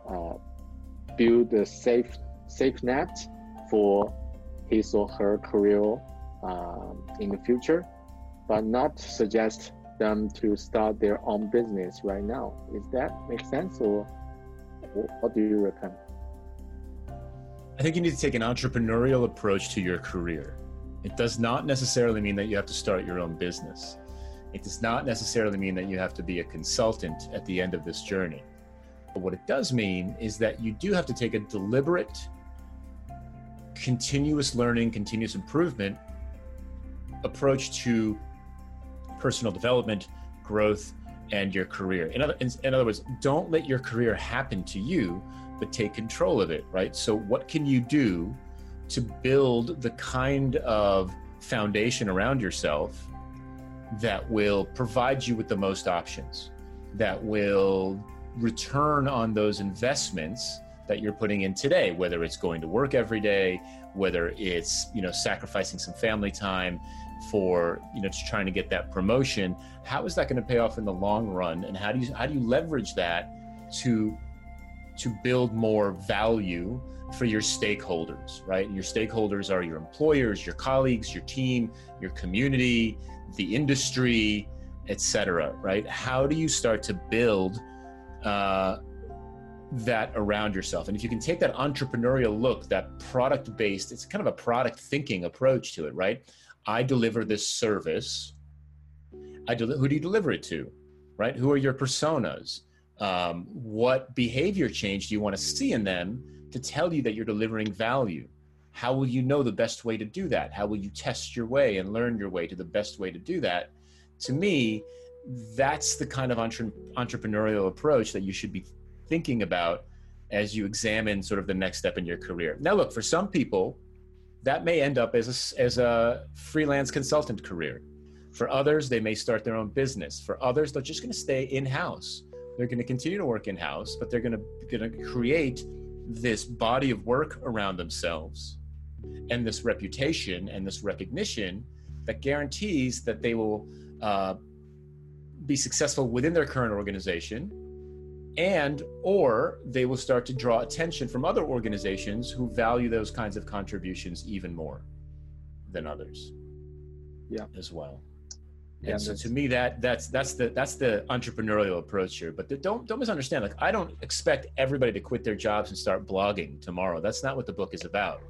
uh, build a safe safe net for his or her career um, in the future but not suggest them to start their own business right now. Is that make sense, or what do you reckon? I think you need to take an entrepreneurial approach to your career. It does not necessarily mean that you have to start your own business. It does not necessarily mean that you have to be a consultant at the end of this journey. But what it does mean is that you do have to take a deliberate, continuous learning, continuous improvement approach to personal development, growth, and your career. In other, in, in other words, don't let your career happen to you, but take control of it, right? So, what can you do to build the kind of foundation around yourself that will provide you with the most options, that will return on those investments that you're putting in today, whether it's going to work every day, whether it's you know sacrificing some family time for you know trying to get that promotion. How is that going to pay off in the long run, and how do you how do you leverage that to to build more value for your stakeholders, right? Your stakeholders are your employers, your colleagues, your team, your community, the industry, etc. Right? How do you start to build uh, that around yourself? And if you can take that entrepreneurial look, that product based, it's kind of a product thinking approach to it, right? I deliver this service. I del- who do you deliver it to, right? Who are your personas? Um, what behavior change do you want to see in them to tell you that you're delivering value? How will you know the best way to do that? How will you test your way and learn your way to the best way to do that? To me, that's the kind of entre- entrepreneurial approach that you should be thinking about as you examine sort of the next step in your career. Now, look, for some people, that may end up as a, as a freelance consultant career. For others, they may start their own business. For others, they're just going to stay in house. They're going to continue to work in house, but they're going to, create this body of work around themselves and this reputation and this recognition that guarantees that they will uh, be successful within their current organization and or they will start to draw attention from other organizations who value those kinds of contributions even more than others. Yeah. As well. Yeah, and so to me that that's that's the that's the entrepreneurial approach here. But the, don't don't misunderstand. Like i don't expect everybody to quit their jobs and start blogging tomorrow. That's not what the book is about.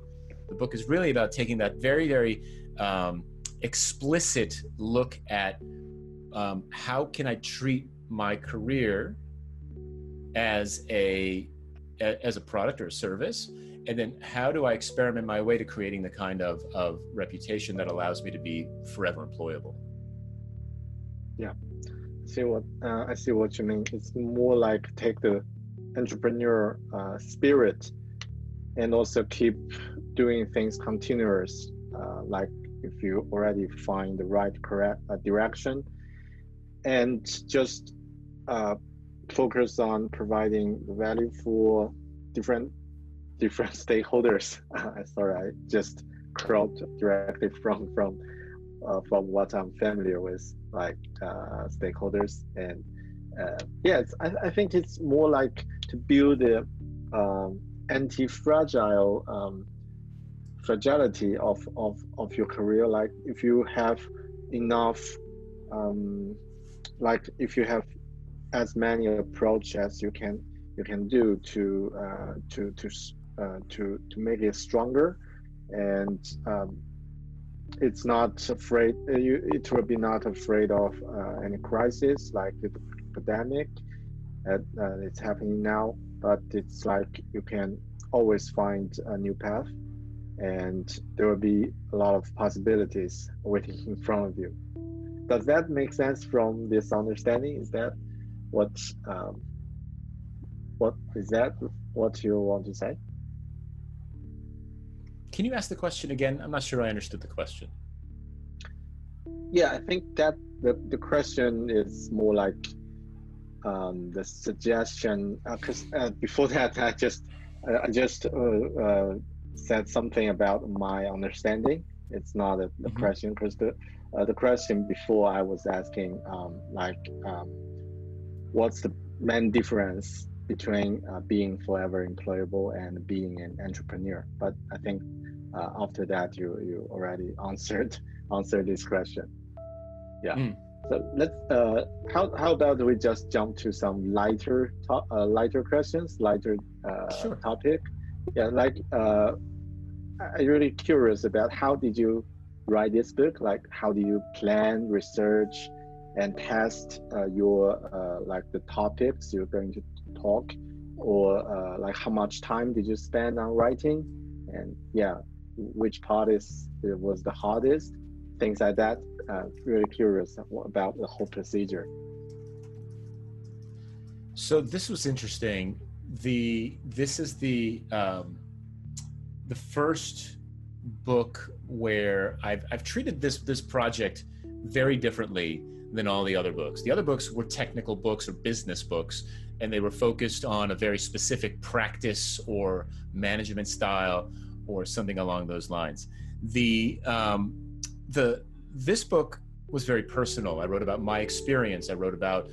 The book is really about taking that very very um, explicit look at um, how can i treat my career as a as a product or a service? And then how do i experiment my way to creating the kind of, of reputation that allows me to be forever employable? Yeah. See what uh, i see what you mean. It's more like take the entrepreneur uh, spirit and also keep doing things continuous uh, like if you already find the right correct uh, direction and just uh, focus on providing value for different different [laughs] stakeholders. [laughs] Sorry, I just cropped directly from from uh, from what I'm familiar with, like uh, stakeholders, and uh, yes, I, I think it's more like to build the um, anti-fragile um, fragility of, of of your career. Like if you have enough, um, like if you have as many approach as you can you can do to uh, to to uh, to to make it stronger, and um, it's not afraid. Uh, you, it will be not afraid of uh, any crisis like the pandemic. Uh, it's happening now, but it's like you can always find a new path, and there will be a lot of possibilities waiting in front of you. Does that make sense from this understanding? Is that what um, what is that? What you want to say? Can you ask the question again? I'm not sure i understood the question. Yeah i think that the, the question is more like um, the suggestion because uh, uh, before that i just uh, i just uh, uh, said something about my understanding. It's not a, the mm-hmm. question because the uh, the question before i was asking um, like um, what's the main difference between uh, being forever employable and being an entrepreneur? But i think uh, after that you you already [laughs] answered answered this question. Yeah. Mm. so let's uh, how, how about we just jump to some lighter to- uh, lighter questions lighter uh, sure. topic? Yeah like uh, i'm really curious about how did you write this book? Like how do you plan research and test uh, your uh, like the topics you're going to talk or uh, like how much time did you spend on writing? And yeah which part is was the hardest? Things like that really curious about the whole procedure. So this was interesting. The this is the um, the first book where I've, I've treated this this project very differently than all the other books. The other books were technical books or business books, and they were focused on a very specific practice or management style or something along those lines. The um, the this book was very personal. I wrote about my experience. I wrote about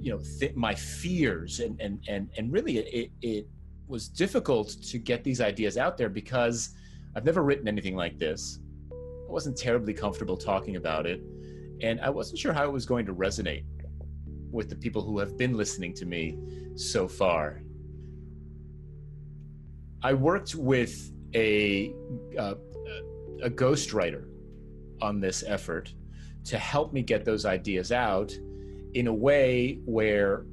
you know th- my fears, and and and and really it, it was difficult to get these ideas out there because I've never written anything like this. I wasn't terribly comfortable talking about it, and I wasn't sure how it was going to resonate with the people who have been listening to me so far. I worked with a uh, a ghostwriter on this effort to help me get those ideas out in a way where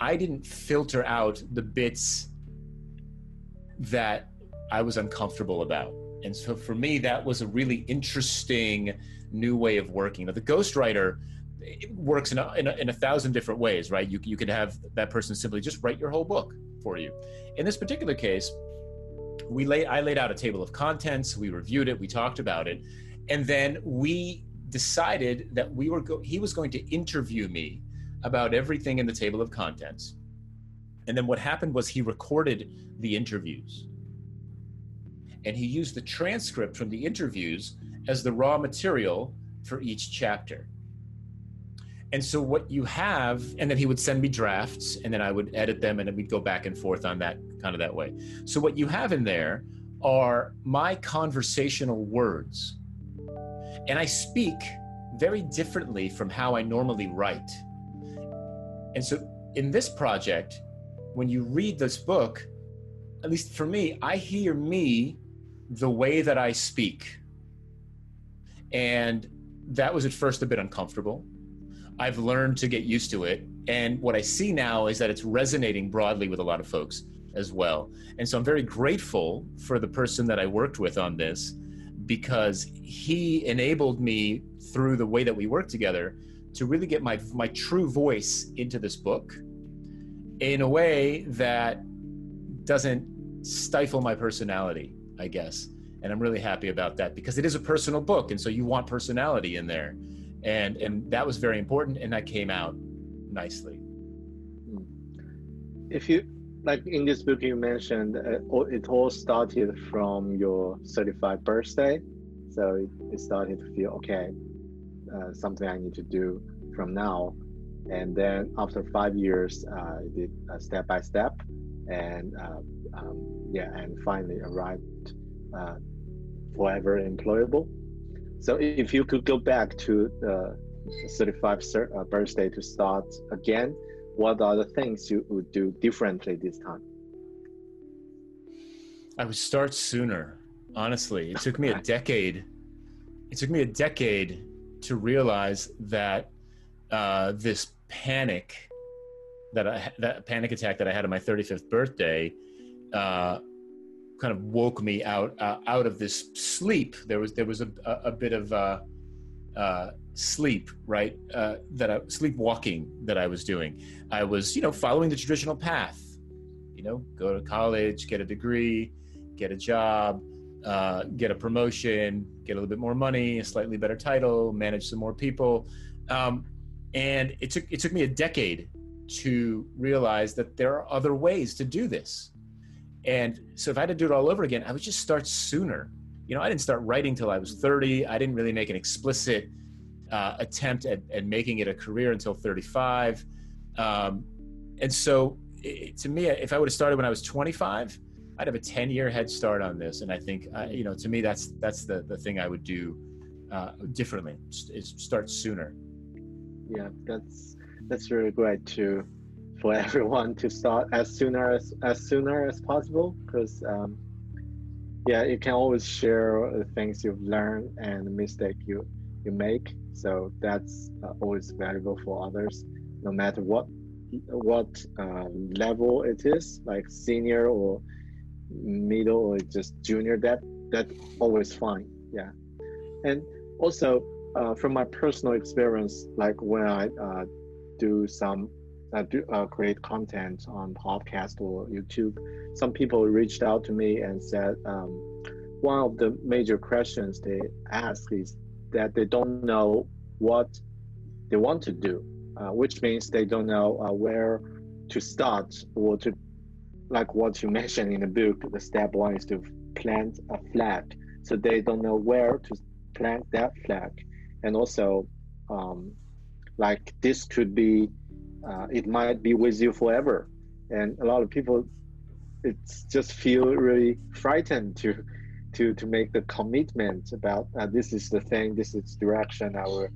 I didn't filter out the bits that I was uncomfortable about. And so for me, that was a really interesting new way of working. Now, the ghostwriter works in a, in a, in a thousand different ways, right? You, you could have that person simply just write your whole book for you. In this particular case, we lay, I laid out a table of contents, we reviewed it, we talked about it, and then we decided that we were go- he was going to interview me about everything in the table of contents. And then what happened was he recorded the interviews. And he used the transcript from the interviews as the raw material for each chapter. And so what you have, and then he would send me drafts, and then I would edit them, and then we'd go back and forth on that kind of that way. So what you have in there are my conversational words. And I speak very differently from how I normally write. And so in this project, when you read this book, at least for me, I hear me the way that I speak. And that was at first a bit uncomfortable. I've learned to get used to it. And what I see now is that it's resonating broadly with a lot of folks as well. And so I'm very grateful for the person that I worked with on this because he enabled me through the way that we work together to really get my my true voice into this book in a way that doesn't stifle my personality, I guess. And I'm really happy about that because it is a personal book and so you want personality in there. And and that was very important and that came out nicely. If you like in this book you mentioned uh, it all started from your 35th birthday so it, it started to feel okay uh, something i need to do from now and then after five years uh, i did step by step and uh, um, yeah and finally arrived uh, forever employable so if you could go back to the 35th uh, birthday to start again what are the things you would do differently this time? I would start sooner. Honestly, it took me a [laughs] decade. It took me a decade to realize that uh, this panic that I, that panic attack that I had on my 35th birthday uh, kind of woke me out uh, out of this sleep. There was there was a, a, bit of uh, uh, sleep, right? Uh, that I, sleepwalking that I was doing. I was, you know, following the traditional path. You know, go to college, get a degree, get a job, uh, get a promotion, get a little bit more money, a slightly better title, manage some more people. Um, and it took it took me a decade to realize that there are other ways to do this. And so if I had to do it all over again, I would just start sooner. You know, I didn't start writing till I was 30. I didn't really make an explicit uh, attempt at, at, making it a career until 35. Um, and so, it, to me, if I would have started when I was 25, I'd have a 10 year head start on this. And I think, uh, you know, to me, that's that's the, the thing I would do uh, differently is start sooner. Yeah, that's that's really great to for [laughs] everyone to start as sooner as as sooner as possible because um, yeah, you can always share the things you've learned and the mistake you you make so that's uh, always valuable for others, no matter what what uh, level it is, like senior or middle or just junior. That that always fine. Yeah, and also uh, from my personal experience, like when I uh, do some uh, do uh, create content on podcast or YouTube, some people reached out to me and said um, one of the major questions they ask is that they don't know what they want to do, uh, which means they don't know uh, where to start or to, like what you [laughs] mentioned in the book. The step one is to plant a flag, so they don't know where to plant that flag, and also, um, like this could be, uh, it might be with you forever, and a lot of people, it's just feel really frightened to to to make the commitment about uh, this is the thing, this is direction I will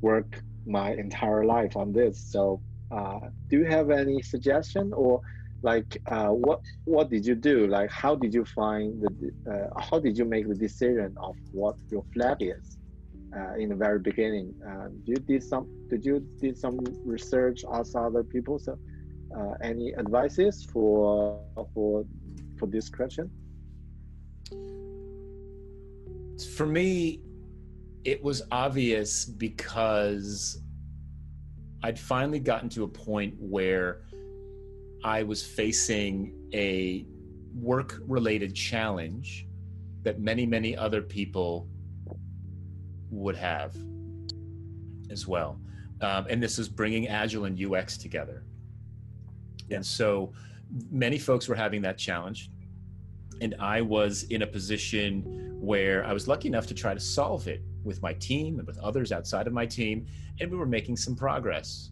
work my entire life on this. So, uh, do you have any suggestion or like uh, what what did you do? Like how did you find the uh, how did you make the decision of what your flag is uh, in the very beginning? Uh, you did some did you did some research ask other people? So, any advices for for for this question? for me, it was obvious because I'd finally gotten to a point where I was facing a work related challenge that many, many other people would have as well. Um, and this is bringing Agile and UX together. And so many folks were having that challenge. And I was in a position where I was lucky enough to try to solve it with my team and with others outside of my team, and we were making some progress.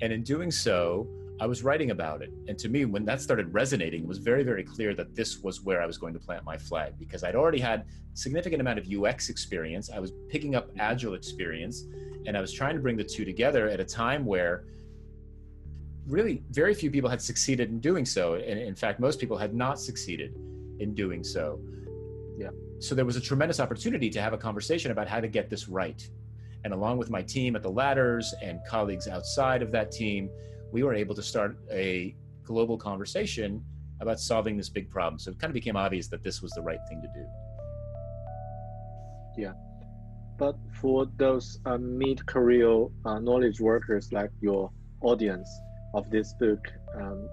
And in doing so, I was writing about it. And to me, when that started resonating, it was very, very clear that this was where I was going to plant my flag because I'd already had significant amount of UX experience. I was picking up agile experience, and I was trying to bring the two together at a time where really very few people had succeeded in doing so. And in fact, most people had not succeeded in doing so. Yeah so there was a tremendous opportunity to have a conversation about how to get this right. And along with my team at the ladders and colleagues outside of that team, we were able to start a global conversation about solving this big problem. So it kind of became obvious that this was the right thing to do. Yeah. But for those uh, mid career uh, knowledge workers like your audience of this book, um,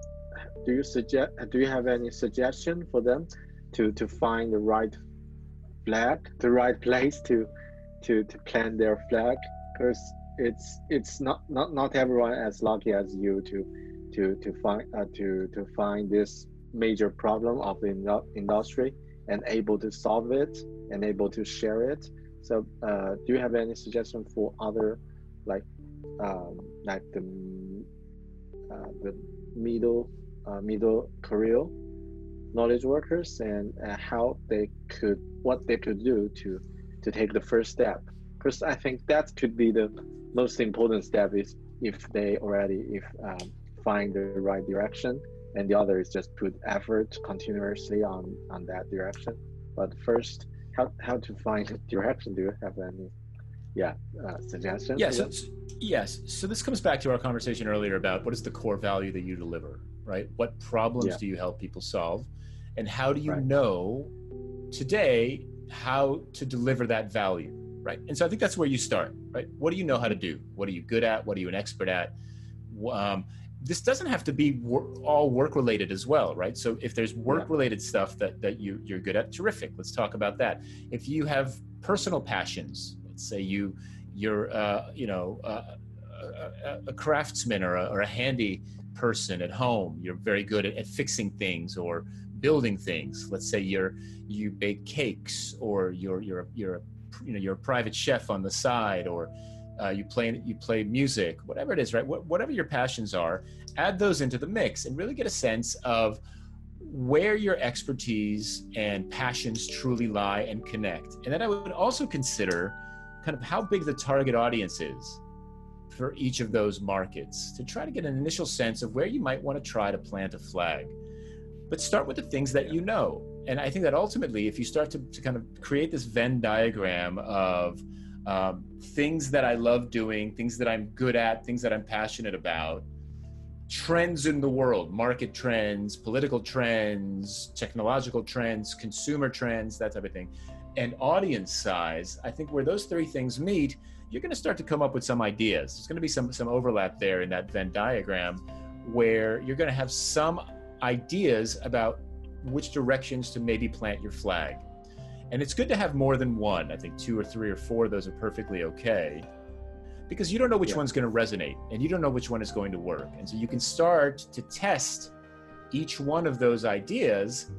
do you suggest do you have any suggestion for them to, to find the right flag, the right [laughs] place to to to plant their flag, because it's it's not not not everyone as lucky as you to to to find uh, to to find this major problem of the industry and able to solve it and able to share it. So, uh, do you have any suggestion for other like um, like the uh, the middle uh, middle career knowledge workers and uh, how they could what they could do to to take the first step because i think that could be the most important step is if they already if um, find the right direction and the other is just put effort continuously on on that direction. But first how, how to find direction? Do you have any yeah uh, suggestions? Yes yeah, so, yes so this comes back to our conversation earlier about what is the core value that you deliver right? What problems yeah. do you help people solve? And how do you right. know today how to deliver that value right? And so i think that's where you start right? What do you know how to do? What are you good at? What are you an expert at? Um, this doesn't have to be wor- all work related as well right? So if there's work related stuff that that you you're good at terrific. Let's talk about that. If you have personal passions let's say you you're uh, you know uh, a, a, craftsman or a, or a handy person at home you're very good at, at fixing things or building things. Let's say you're you bake cakes, or you're you're you're you know you're a private chef on the side, or uh, you play you play music, whatever it is, right? Wh- whatever your passions are, add those into the mix and really get a sense of where your expertise and passions truly lie and connect. And then I would also consider kind of how big the target audience is for each of those markets to try to get an initial sense of where you might want to try to plant a flag but start with the things that you know. And I think that ultimately, if you start to, to kind of create this Venn diagram of um, things that I love doing, things that I'm good at, things that I'm passionate about, trends in the world, market trends, political trends, technological trends, consumer trends, that type of thing, and audience size, I think where those three things meet, you're going to start to come up with some ideas. There's going to be some some overlap there in that Venn diagram where you're going to have some ideas about which directions to maybe plant your flag. And it's good to have more than one. I think two or three or four of those are perfectly okay. because you don't know which Yeah. one's going to resonate and you don't know which one is going to work. And so you can start to test each one of those ideas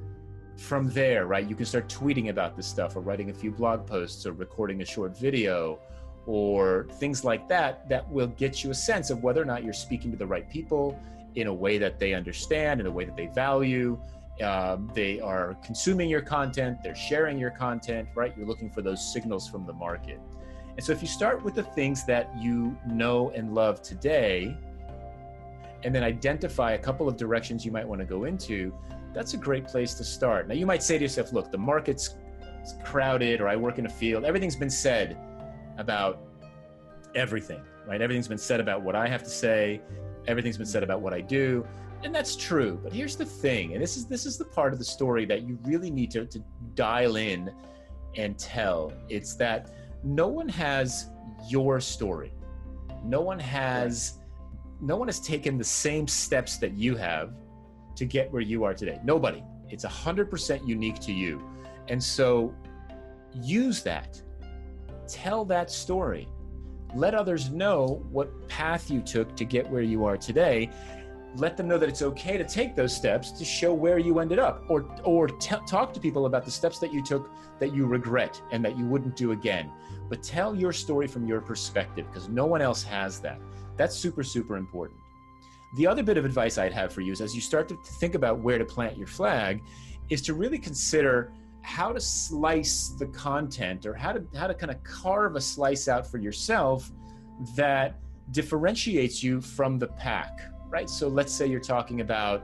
from there, right? You can start tweeting about this stuff or writing a few blog posts or recording a short video or things like that that will get you a sense of whether or not you're speaking to the right people in a way that they understand, in a way that they value. Um, they are consuming your content, they're sharing your content, right? You're looking for those signals from the market. And so if you start with the things that you know and love today, and then identify a couple of directions you might want to go into, that's a great place to start. Now, you might say to yourself, look, the market's crowded, or I work in a field, everything's been said about everything, right? Everything's been said about what I have to say, everything's been said about what I do. And that's true. But here's the thing, and this is this is the part of the story that you really need to, to dial in and tell. It's that no one has your story. No one has no one has taken the same steps that you have to get where you are today. Nobody. It's 100% unique to you. And so use that. Tell that story. Let others know what path you took to get where you are today. Let them know that it's okay to take those steps to show where you ended up, or or t- talk to people about the steps that you took that you regret and that you wouldn't do again. But tell your story from your perspective because no one else has that. That's super super important. The other bit of advice I'd have for you is as you start to think about where to plant your flag, is to really consider how to slice the content or how to how to kind of carve a slice out for yourself that differentiates you from the pack right? So let's say you're talking about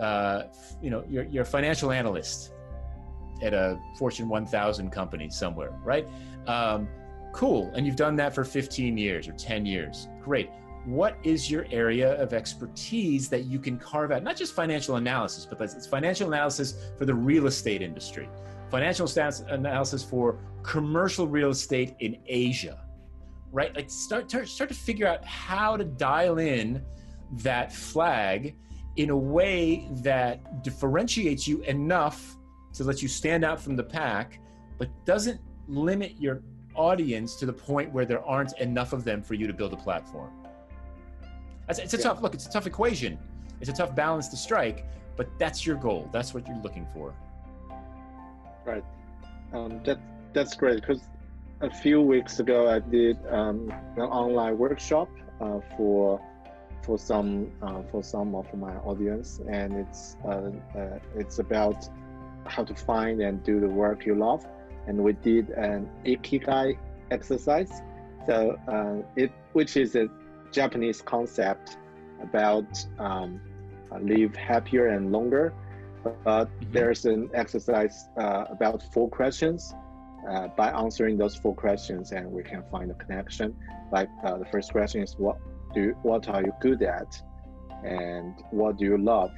uh, you know you're, you're a financial analyst at a fortune 1000 company somewhere right? Um, cool and you've done that for 15 years or 10 years. Great. What is your area of expertise that you can carve out not just financial analysis but it's financial analysis for the real estate industry financial analysis for commercial real estate in asia right? Like start, start to figure out how to dial in that flag in a way that differentiates you enough to let you stand out from the pack but doesn't limit your audience to the point where there aren't enough of them for you to build a platform it's, it's a Yeah. tough look. It's a tough equation. It's a tough balance to strike, but that's your goal. That's what you're looking for. Right. Um, that that's great because a few weeks ago I did um, an online workshop uh, for for some uh, for some of my audience, and it's uh, uh, it's about how to find and do the work you love. And we did an ikigai exercise, so uh, it which is a Japanese concept about um, uh, live happier and longer. But there's an exercise uh, about four questions. Uh, by answering those four questions, and we can find a connection. Like uh, the first question is, what do you, what are you good at, and what do you love,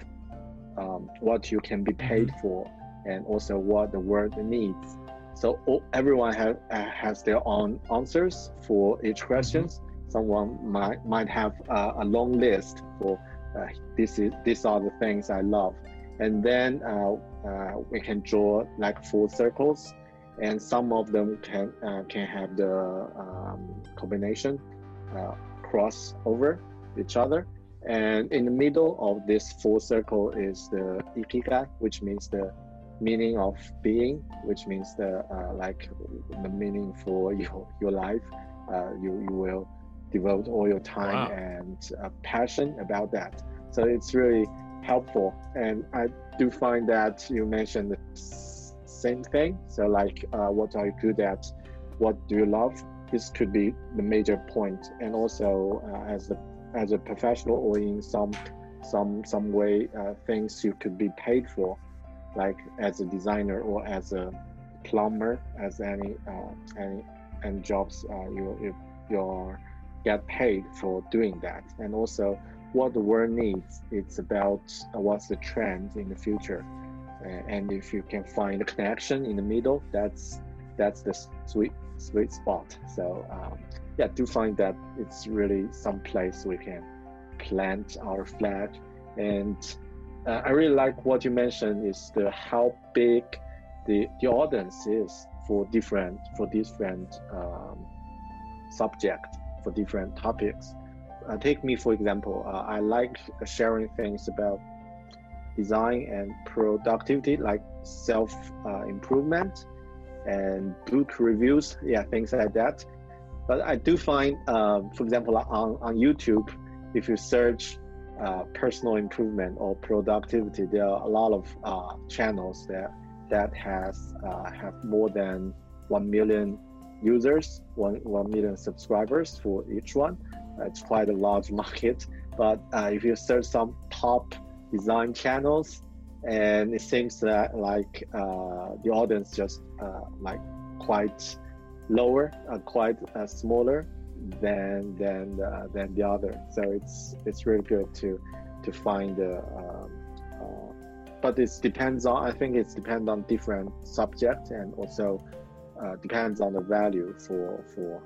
um, what you can be paid for, and also what the world needs. So all, everyone have, uh, has their own answers for each questions. Someone might might have uh, a long list for uh, this is these are the things I love, and then uh, uh, we can draw like four circles, and some of them can uh, can have the um, combination. Uh, cross over each other, and in the middle of this full circle is the ikigai, which means the meaning of being, which means the uh, like the meaning for [laughs] your your life. Uh, you you will devote all your time Wow. and uh, passion about that. So it's really helpful, and I do find that you mentioned the same thing. So like, uh, what are you good at? What do you love? This could be the major point, and also uh, as a as a professional or in some some some way uh, things you could be paid for, like as a designer or as a plumber, as any uh, any and jobs uh, you you you're get paid for doing that, and also what the world needs. It's about uh, what's the trend in the future, Uh, and if you can find a connection in the middle, that's that's the sweet sweet spot. So um, yeah, do find that it's really some place we can plant our flag. And uh, I really like what you mentioned is the how big the the audience is for different for different um, subject. for different topics. Uh, take me for example. Uh, I like sharing things about design and productivity, like self uh, improvement and book reviews, yeah, things like that. But I do find, um, for example, on, on YouTube, if you search uh, personal improvement or productivity, there are a lot of uh, channels that that has uh, have more than one million users, one one million subscribers for each one. it's quite a large [laughs] market. But uh, if you search some top design channels, and it seems that like uh, the audience just uh, like quite lower, quite smaller than than uh, than the other. So it's it's really good to to find the. Um, uh, but it depends on. I think it depends on different subject and also uh, depends on the value for for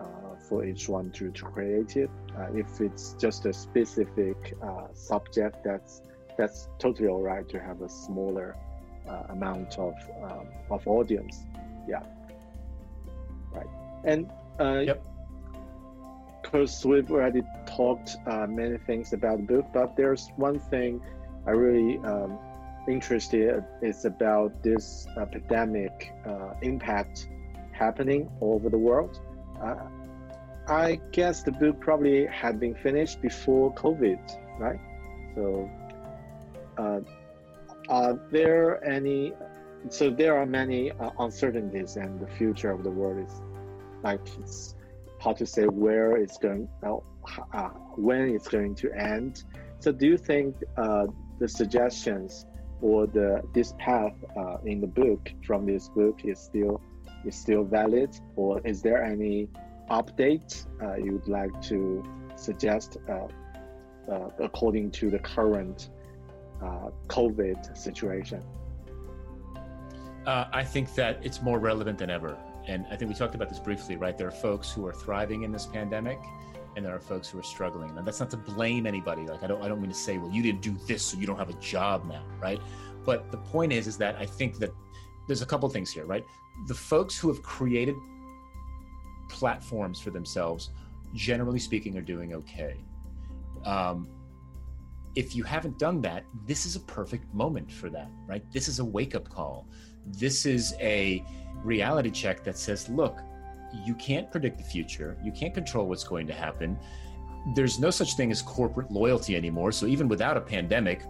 uh, for each one to, to create it. Uh, if it's just a specific uh, subject, that's that's totally all right to have a smaller amount of um, of audience. Yeah. Right. And yep because we've already talked uh, many things about the book, but there's one thing I really um, interested is about this epidemic uh, impact happening all over the world. Uh, I guess the book probably had been finished before COVID, right? So, uh, are there any? So there are many uh, uncertainties, and the future of the world is like it's how to say where it's going, uh, when it's going to end. So, do you think uh, the suggestions or the this path uh, in the book from this book is still is still valid, or is there any update uh, you would like to suggest uh, uh, according to the current COVID situation? I think that it's more relevant than ever and I think we talked about this briefly, right? There are folks who are thriving in this pandemic, and there are folks who are struggling. And that's not to blame anybody. Like I don't, I don't mean to say, well, you didn't do this, so you don't have a job now, right? But the point is, is that I think that there's a couple things here, right? The folks who have created platforms for themselves, generally speaking, are doing okay. Um, if you haven't done that, this is a perfect moment for that, right? This is a wake up call. This is a reality check that says, look, you can't predict the future, you can't control what's going to happen. There's no such thing as corporate loyalty anymore. So even without a pandemic,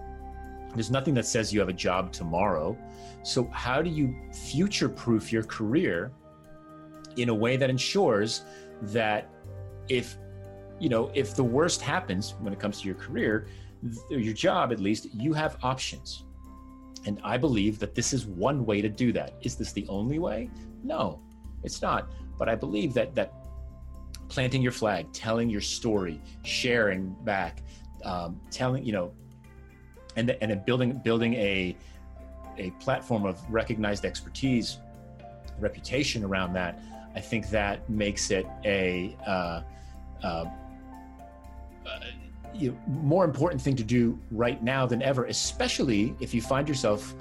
there's nothing that says you have a job tomorrow. So, how do you future proof your career in a way that ensures that if you know if the worst happens when it comes to your career your job at least you have options and I believe that this is one way to do that. Is this the only way? No, it's not. But I believe that that planting your flag, telling your story, sharing back, um, telling you know, and and then building building a a platform of recognized expertise, reputation around that. I think that makes it a uh, uh, you know, more important thing to do right now than ever, especially if you find yourself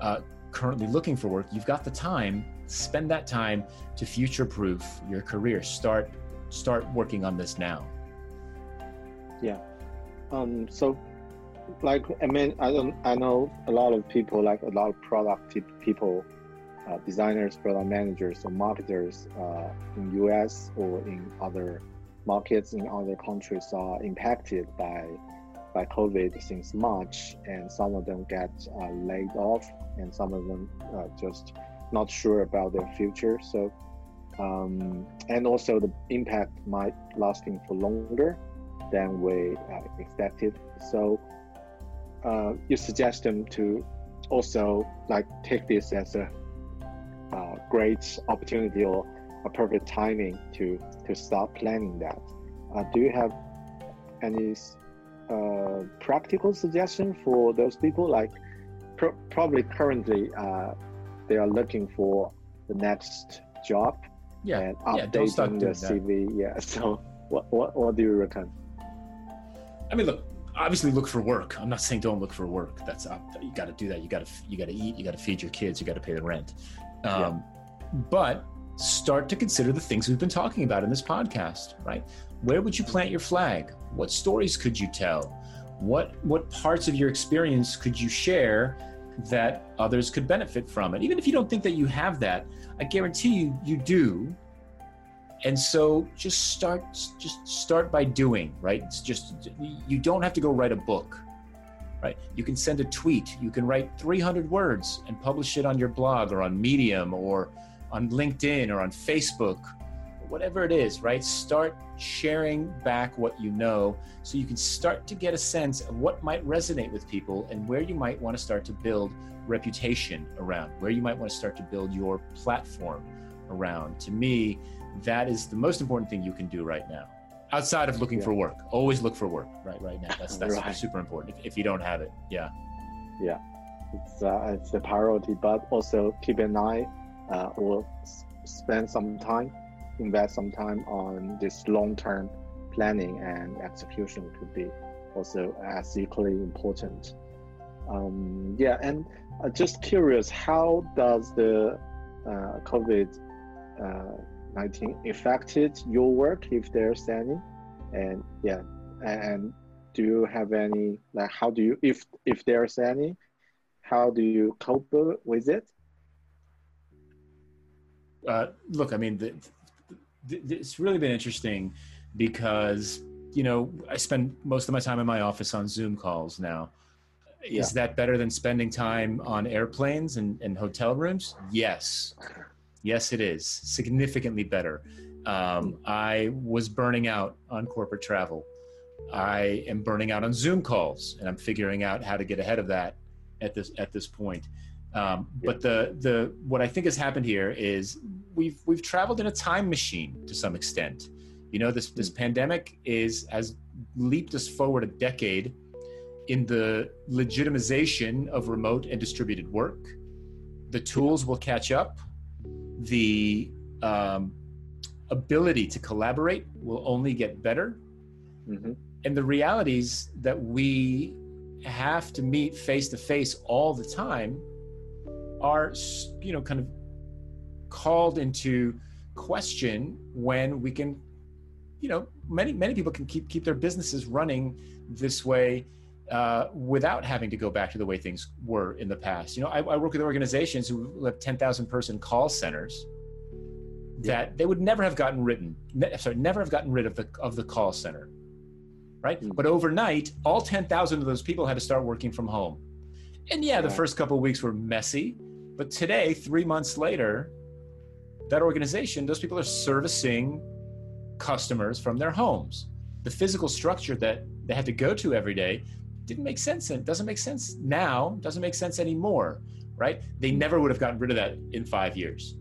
uh, currently looking for work. You've got the time. Spend that time to future-proof your career. Start start working on this now. Yeah. Um, so, like I mean, I don't. I know a lot of people, like a lot of product people, uh, designers, product managers, or marketers uh, in US or in other markets in other countries are impacted by by COVID since March, and some of them get uh, laid off, and some of them uh, just not sure about their future. So, um, and also the impact might lasting for longer than we uh, expected. So, uh, you suggest them to also like take this as a uh, great opportunity or a perfect timing to to start planning that. Uh, do you have any uh, practical suggestion for those people? Like, pro- probably currently uh, they are looking for the next job yeah, and updating yeah, the CV. That. Yeah. So, what, what what do you reckon? I mean, look. Obviously, look for work. I'm not saying don't look for work. That's you got to do that. You got to you got to eat. You got to feed your kids. You got to pay the rent. Um, yeah. But start to consider the things we've been talking about in this podcast, right? Where would you plant your flag? What stories could you tell? What what parts of your experience could you share that others could benefit from it? Even if you don't think that you have that, I guarantee you you do. And so just start just start by doing, right? It's just you don't have to go write a book. Right? You can send a tweet, you can write 300 words and publish it on your blog or on Medium or on LinkedIn or on Facebook, whatever it is, right? Start sharing back what you know so you can start to get a sense of what might resonate with people and where you might want to start to build reputation around, where you might want to start to build your platform around. To me, that is the most important thing you can do right now. Outside of looking yeah. for work, always look for work. Right, right now, that's that's right. super important. If, if, you don't have it, yeah, yeah, it's uh, it's a priority, but also keep an eye uh, or spend some time, invest some time on this long-term planning and execution could be also as equally important. Um, yeah, and uh, just curious, how does the uh, COVID uh, nineteen affected your work, if there's any? And yeah, and do you have any like how do you if if there's any, how do you cope with it? Uh, look, I mean, the, the, it's really been interesting because you know I spend most of my time in my office on Zoom calls now. Yeah. Is that better than spending time on airplanes and, and hotel rooms? Yes, yes, it is significantly better. Um, I was burning out on corporate travel. I am burning out on Zoom calls, and I'm figuring out how to get ahead of that at this at this point. Um, but the the what I think has happened here is we've we've traveled in a time machine to some extent. You know, this this pandemic is has leaped us forward a decade in the legitimization of remote and distributed work. The tools will catch up. The um, ability to collaborate will only get better. Mm-hmm. And the realities that we have to meet face to face all the time are you know kind of called into question when we can you know many many people can keep keep their businesses running this way uh, without having to go back to the way things were in the past. You know, I, I work with organizations who have 10,000 person call centers that yeah. they would never have gotten written, ne- sorry, never have gotten rid of the of the call center, right? Mm-hmm. But overnight, all 10,000 of those people had to start working from home. And yeah, yeah. the first couple of weeks were messy, but today, three months later, that organization, those people are servicing customers from their homes. The physical structure that they had to go to every day didn't make sense and doesn't make sense now, doesn't make sense anymore, right? They never would have gotten rid of that in five years,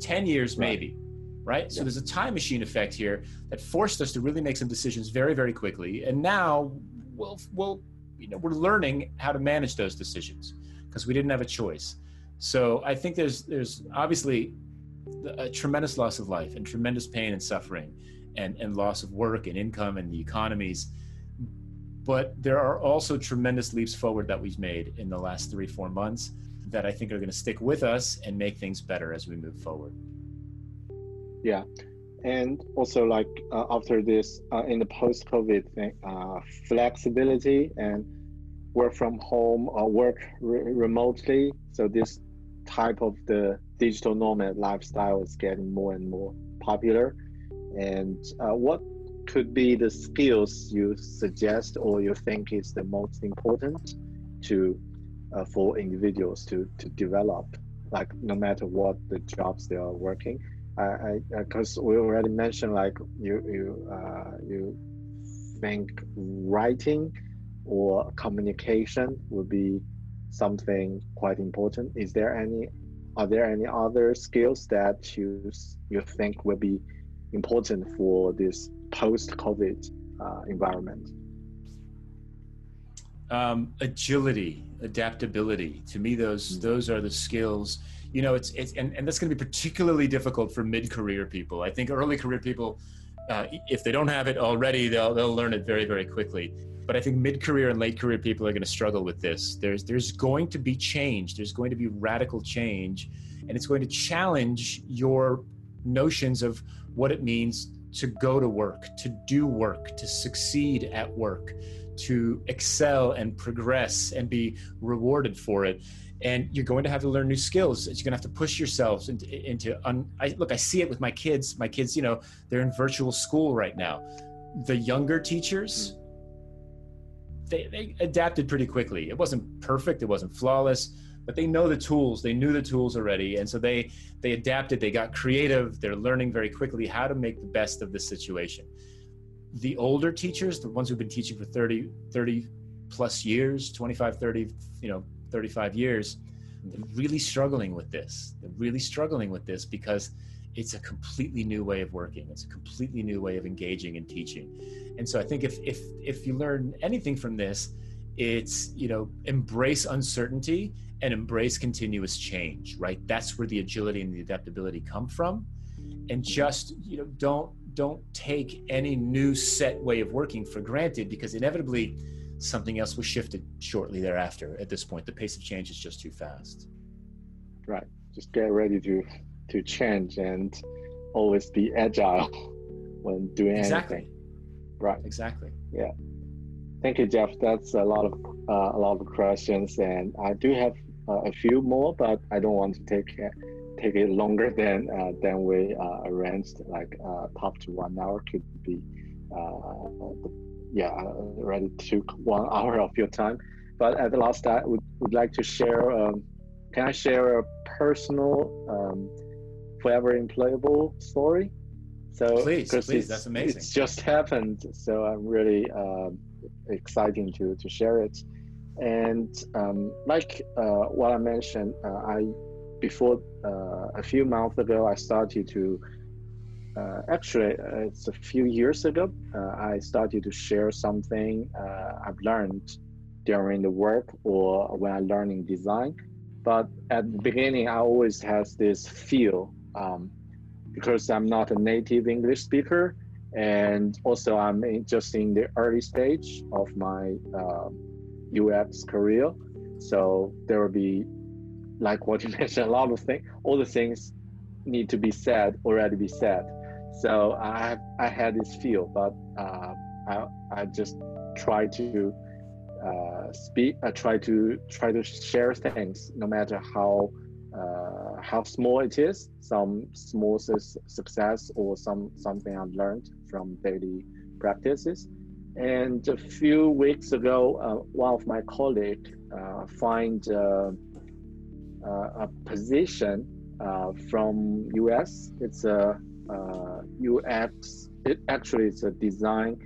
10 years maybe, right? right? So there's a time machine effect here that forced us to really make some decisions very, very quickly. And now we'll, we'll you know, we're learning how to manage those decisions because we didn't have a choice. So I think there's there's obviously a tremendous loss of life and tremendous pain and suffering and, and loss of work and income and the economies. But there are also tremendous leaps forward that we've made in the last three, four months that I think are going to stick with us and make things better as we move forward. Yeah. And also, like uh, after this, uh, in the post COVID thing, uh, flexibility and work from home or work re- remotely. So, this type of the digital nomad lifestyle is getting more and more popular. And uh, what could be the skills you suggest or you think is the most important to uh, for individuals to to develop, like no matter what the jobs they are working? Because we already mentioned like you you uh, you think writing or communication would be something quite important. Is there any are there any other skills that you you think will be important for this post-COVID uh, environment? Um, agility, adaptability. To me, those mm-hmm. those are the skills. You know, it's it's and, and that's going to be particularly difficult for mid-career people. I think early career people, uh, if they don't have it already, they'll they'll learn it very very quickly but I think mid-career and late career people are going to struggle with this. There's there's going to be change. There's going to be radical change, and it's going to challenge your notions of what it means to go to work, to do work, to succeed at work, to excel and progress and be rewarded for it. And you're going to have to learn new skills. You're going to have to push yourselves into, into un, I, look, I see it with my kids. My kids, you know, they're in virtual school right now. The younger teachers, they, they adapted pretty quickly. It wasn't perfect, it wasn't flawless, but they know the tools. They knew the tools already, and so they they adapted. They got creative. They're learning very quickly how to make the best of the situation. The older teachers, the ones who've been teaching for 30, 30 plus years, 25, 30, you know, 35 years, they're really struggling with this. They're really struggling with this because it's a completely new way of working. It's a completely new way of engaging and teaching. And so I think if if if you learn anything from this, it's you know embrace uncertainty and embrace continuous change. Right? That's where the agility and the adaptability come from. And just you know don't don't take any new set way of working for granted because inevitably something else was shifted shortly thereafter. At this point, the pace of change is just too fast. Right. Just get ready to to change and always be agile [laughs] when doing exactly. anything. Right. Exactly. Yeah. Thank you, Jeff. That's a lot of uh, a lot of questions, and I do have uh, a few more, but I don't want to take uh, take it longer than uh, than we uh, arranged. Like uh, top to one hour could be, yeah, already took one [laughs] hour of your time. But at the last, I would, would like to share. Um, can I share a personal um, forever employable story. So please, please, that's amazing. It's just happened, so I'm really uh, exciting to to share it. And um, like uh, what I mentioned, uh, I before uh, a few months ago, I started to. Uh, actually, uh, it's a few years ago. I started to share something I've learned during the work or when I'm learning design. But at the beginning, I always has this feel um, because I'm not a native English speaker, and also I'm in, just in the early stage of my uh, UX career. So there will be, like what you [laughs] mentioned, a lot of things. All the things need to be said already be said. So I I had this feel, but uh, I I just try to uh, speak. I try to try to share things, no matter how uh, how small it is, some small su- success or some something I've learned from daily practices. And a few weeks ago, uh, one of my colleagues uh, find uh, uh, a position uh, from US. It's a UX. It actually it's a design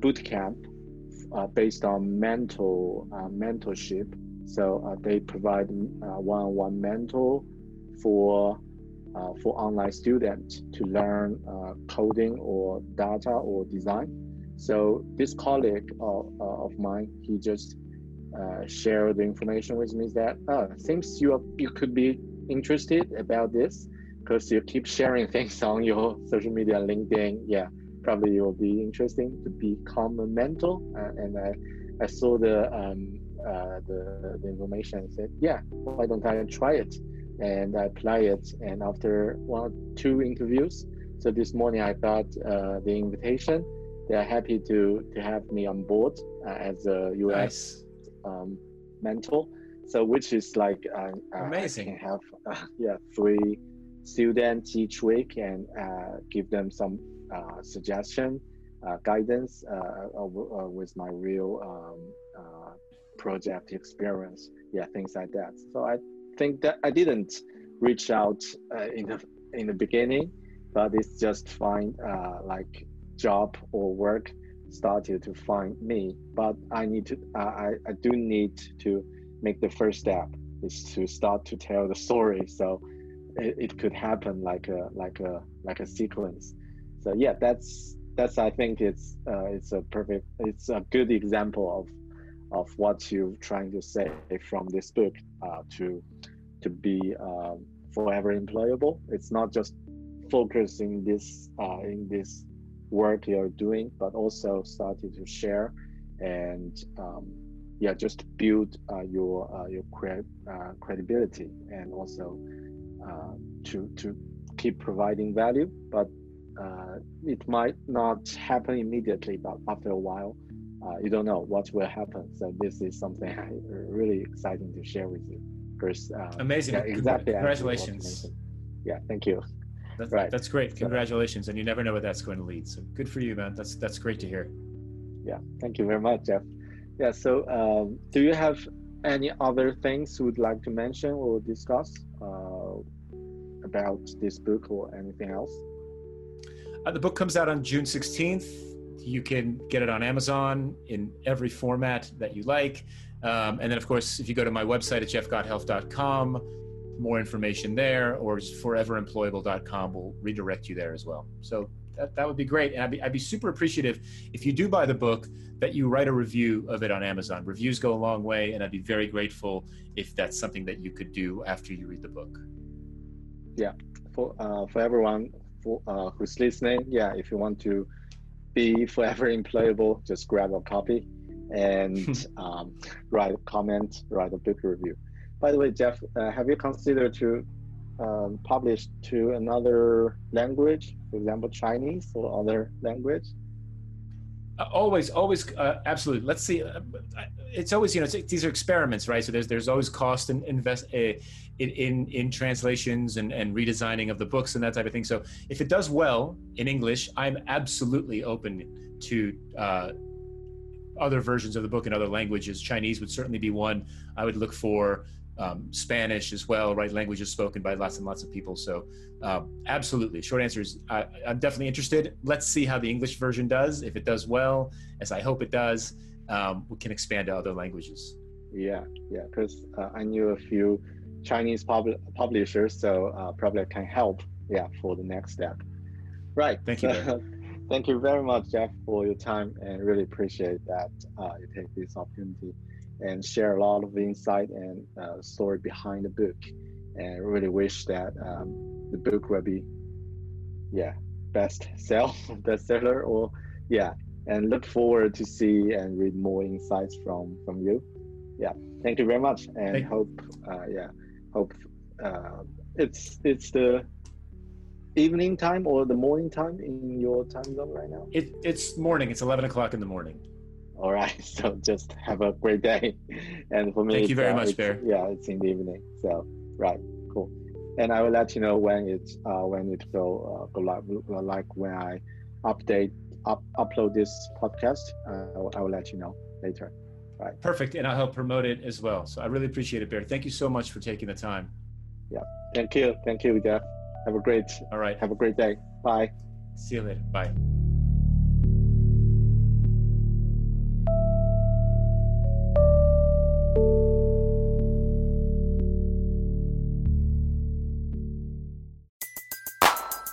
boot camp based on mental mentorship so uh, they provide uh, one-on-one mentor for uh, for online students to learn uh, coding or data or design. So this colleague of, uh, of mine, he just uh, shared the information with me that uh, seems you you could be interested about this because you keep sharing [laughs] things on your social media, LinkedIn. Yeah, probably it will be interesting to become a mentor. and I, I saw the um, uh, the, the information and said, yeah, why don't I try it? And I apply it. And after one two interviews, so this morning I got uh, the invitation. They are happy to to have me on board uh, as a UX nice. um, mentor. So which is like uh, uh amazing. I can have uh, [laughs] yeah three students each week and give them some suggestion, guidance with my real um, project experience yeah things like that. So i think that i didn't reach out uh, in the in the beginning but it's just find uh, like job or work started to find me. But i need to I, I do need to make the first step is to start to tell the story. So it, it could happen like a like a like a sequence. So yeah that's that's i think it's uh, it's a perfect it's a good example of of what you're trying to say from this book uh, to to be uh, forever employable. It's not just focusing this uh, in this work you're doing, but also starting to share and um, yeah, just build uh, your uh, your cre- uh, credibility and also to to keep providing value, but uh, it might not happen immediately, but after a while, uh, you don't know what will happen. So this is something really exciting to share with you. First, um, amazing, yeah, exactly. Congratulations. Yeah, thank you. That's, right. that's great. Congratulations, and you never know where that's going to lead. So good for you, man. That's that's great to hear. Yeah, thank you very much, Jeff. Yeah. So, um, do you have any other things you would like to mention or discuss uh, about this book or anything else? Uh, the book comes out on June 16th. You can get it on Amazon in every format that you like. Um, and then, of course, if you go to my website at jeffgothelf.com, more information there, or foreveremployable.com will redirect you there as well. So that, that would be great. And I'd be, I'd be super appreciative if you do buy the book that you write a review of it on Amazon. Reviews go a long way, and I'd be very grateful if that's something that you could do after you read the book. Yeah, for uh, for everyone for, uh, who's listening, yeah, if you want to be forever employable, just grab a copy and [laughs] um, write a comment, write a book review. By the way, Jeff, uh, have you considered to um, publish to another language, for example, Chinese or other language? Uh, always, always, uh, absolutely. Let's see. Uh, it's always, you know, these are experiments, right? So there's there's always cost and invest uh, in, in in translations and and redesigning of the books and that type of thing. So if it does well in English, I'm absolutely open to uh, other versions of the book in other languages. Chinese would certainly be one I would look for um, Spanish as well, right? Languages spoken by lots and lots of people. So, uh, absolutely. Short answer is I, am definitely interested. Let's see how the English version does. If it does well, as I hope it does, um, we can expand to other languages. Yeah, yeah. Because uh, I knew a few Chinese pub- publishers, so uh, probably can help. Yeah, for the next step. Right. Thank you. [laughs] thank you very much, Jeff, for your time, and really appreciate that uh, you take this opportunity and share a lot of insight and uh, story behind the book. And really wish that um, the book will be, yeah, best sell, [laughs] bestseller, or yeah, and look forward to see and read more insights from from you. Yeah, thank you very much, and thank hope, uh, yeah, hope uh, it's it's the evening time or the morning time in your time zone right now. It, it's morning. It's eleven o'clock in the morning. All right. [laughs] So just have a great day. And for me, thank you very uh, much, Bear. Yeah, it's in the evening. So right, cool. And I will let you know when it's uh, when it will uh, go live. Like when I update up, upload this podcast, uh, I will let you know later. Right. Perfect. And I'll help promote it as well. So I really appreciate it, Bear. Thank you so much for taking the time. Yeah. Thank you. Thank you, Jeff. Have a great. All right. Have a great day. Bye. See you later. Bye.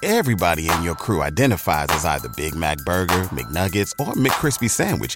Everybody in your crew identifies as either Big Mac Burger, McNuggets, or McCrispy Sandwich.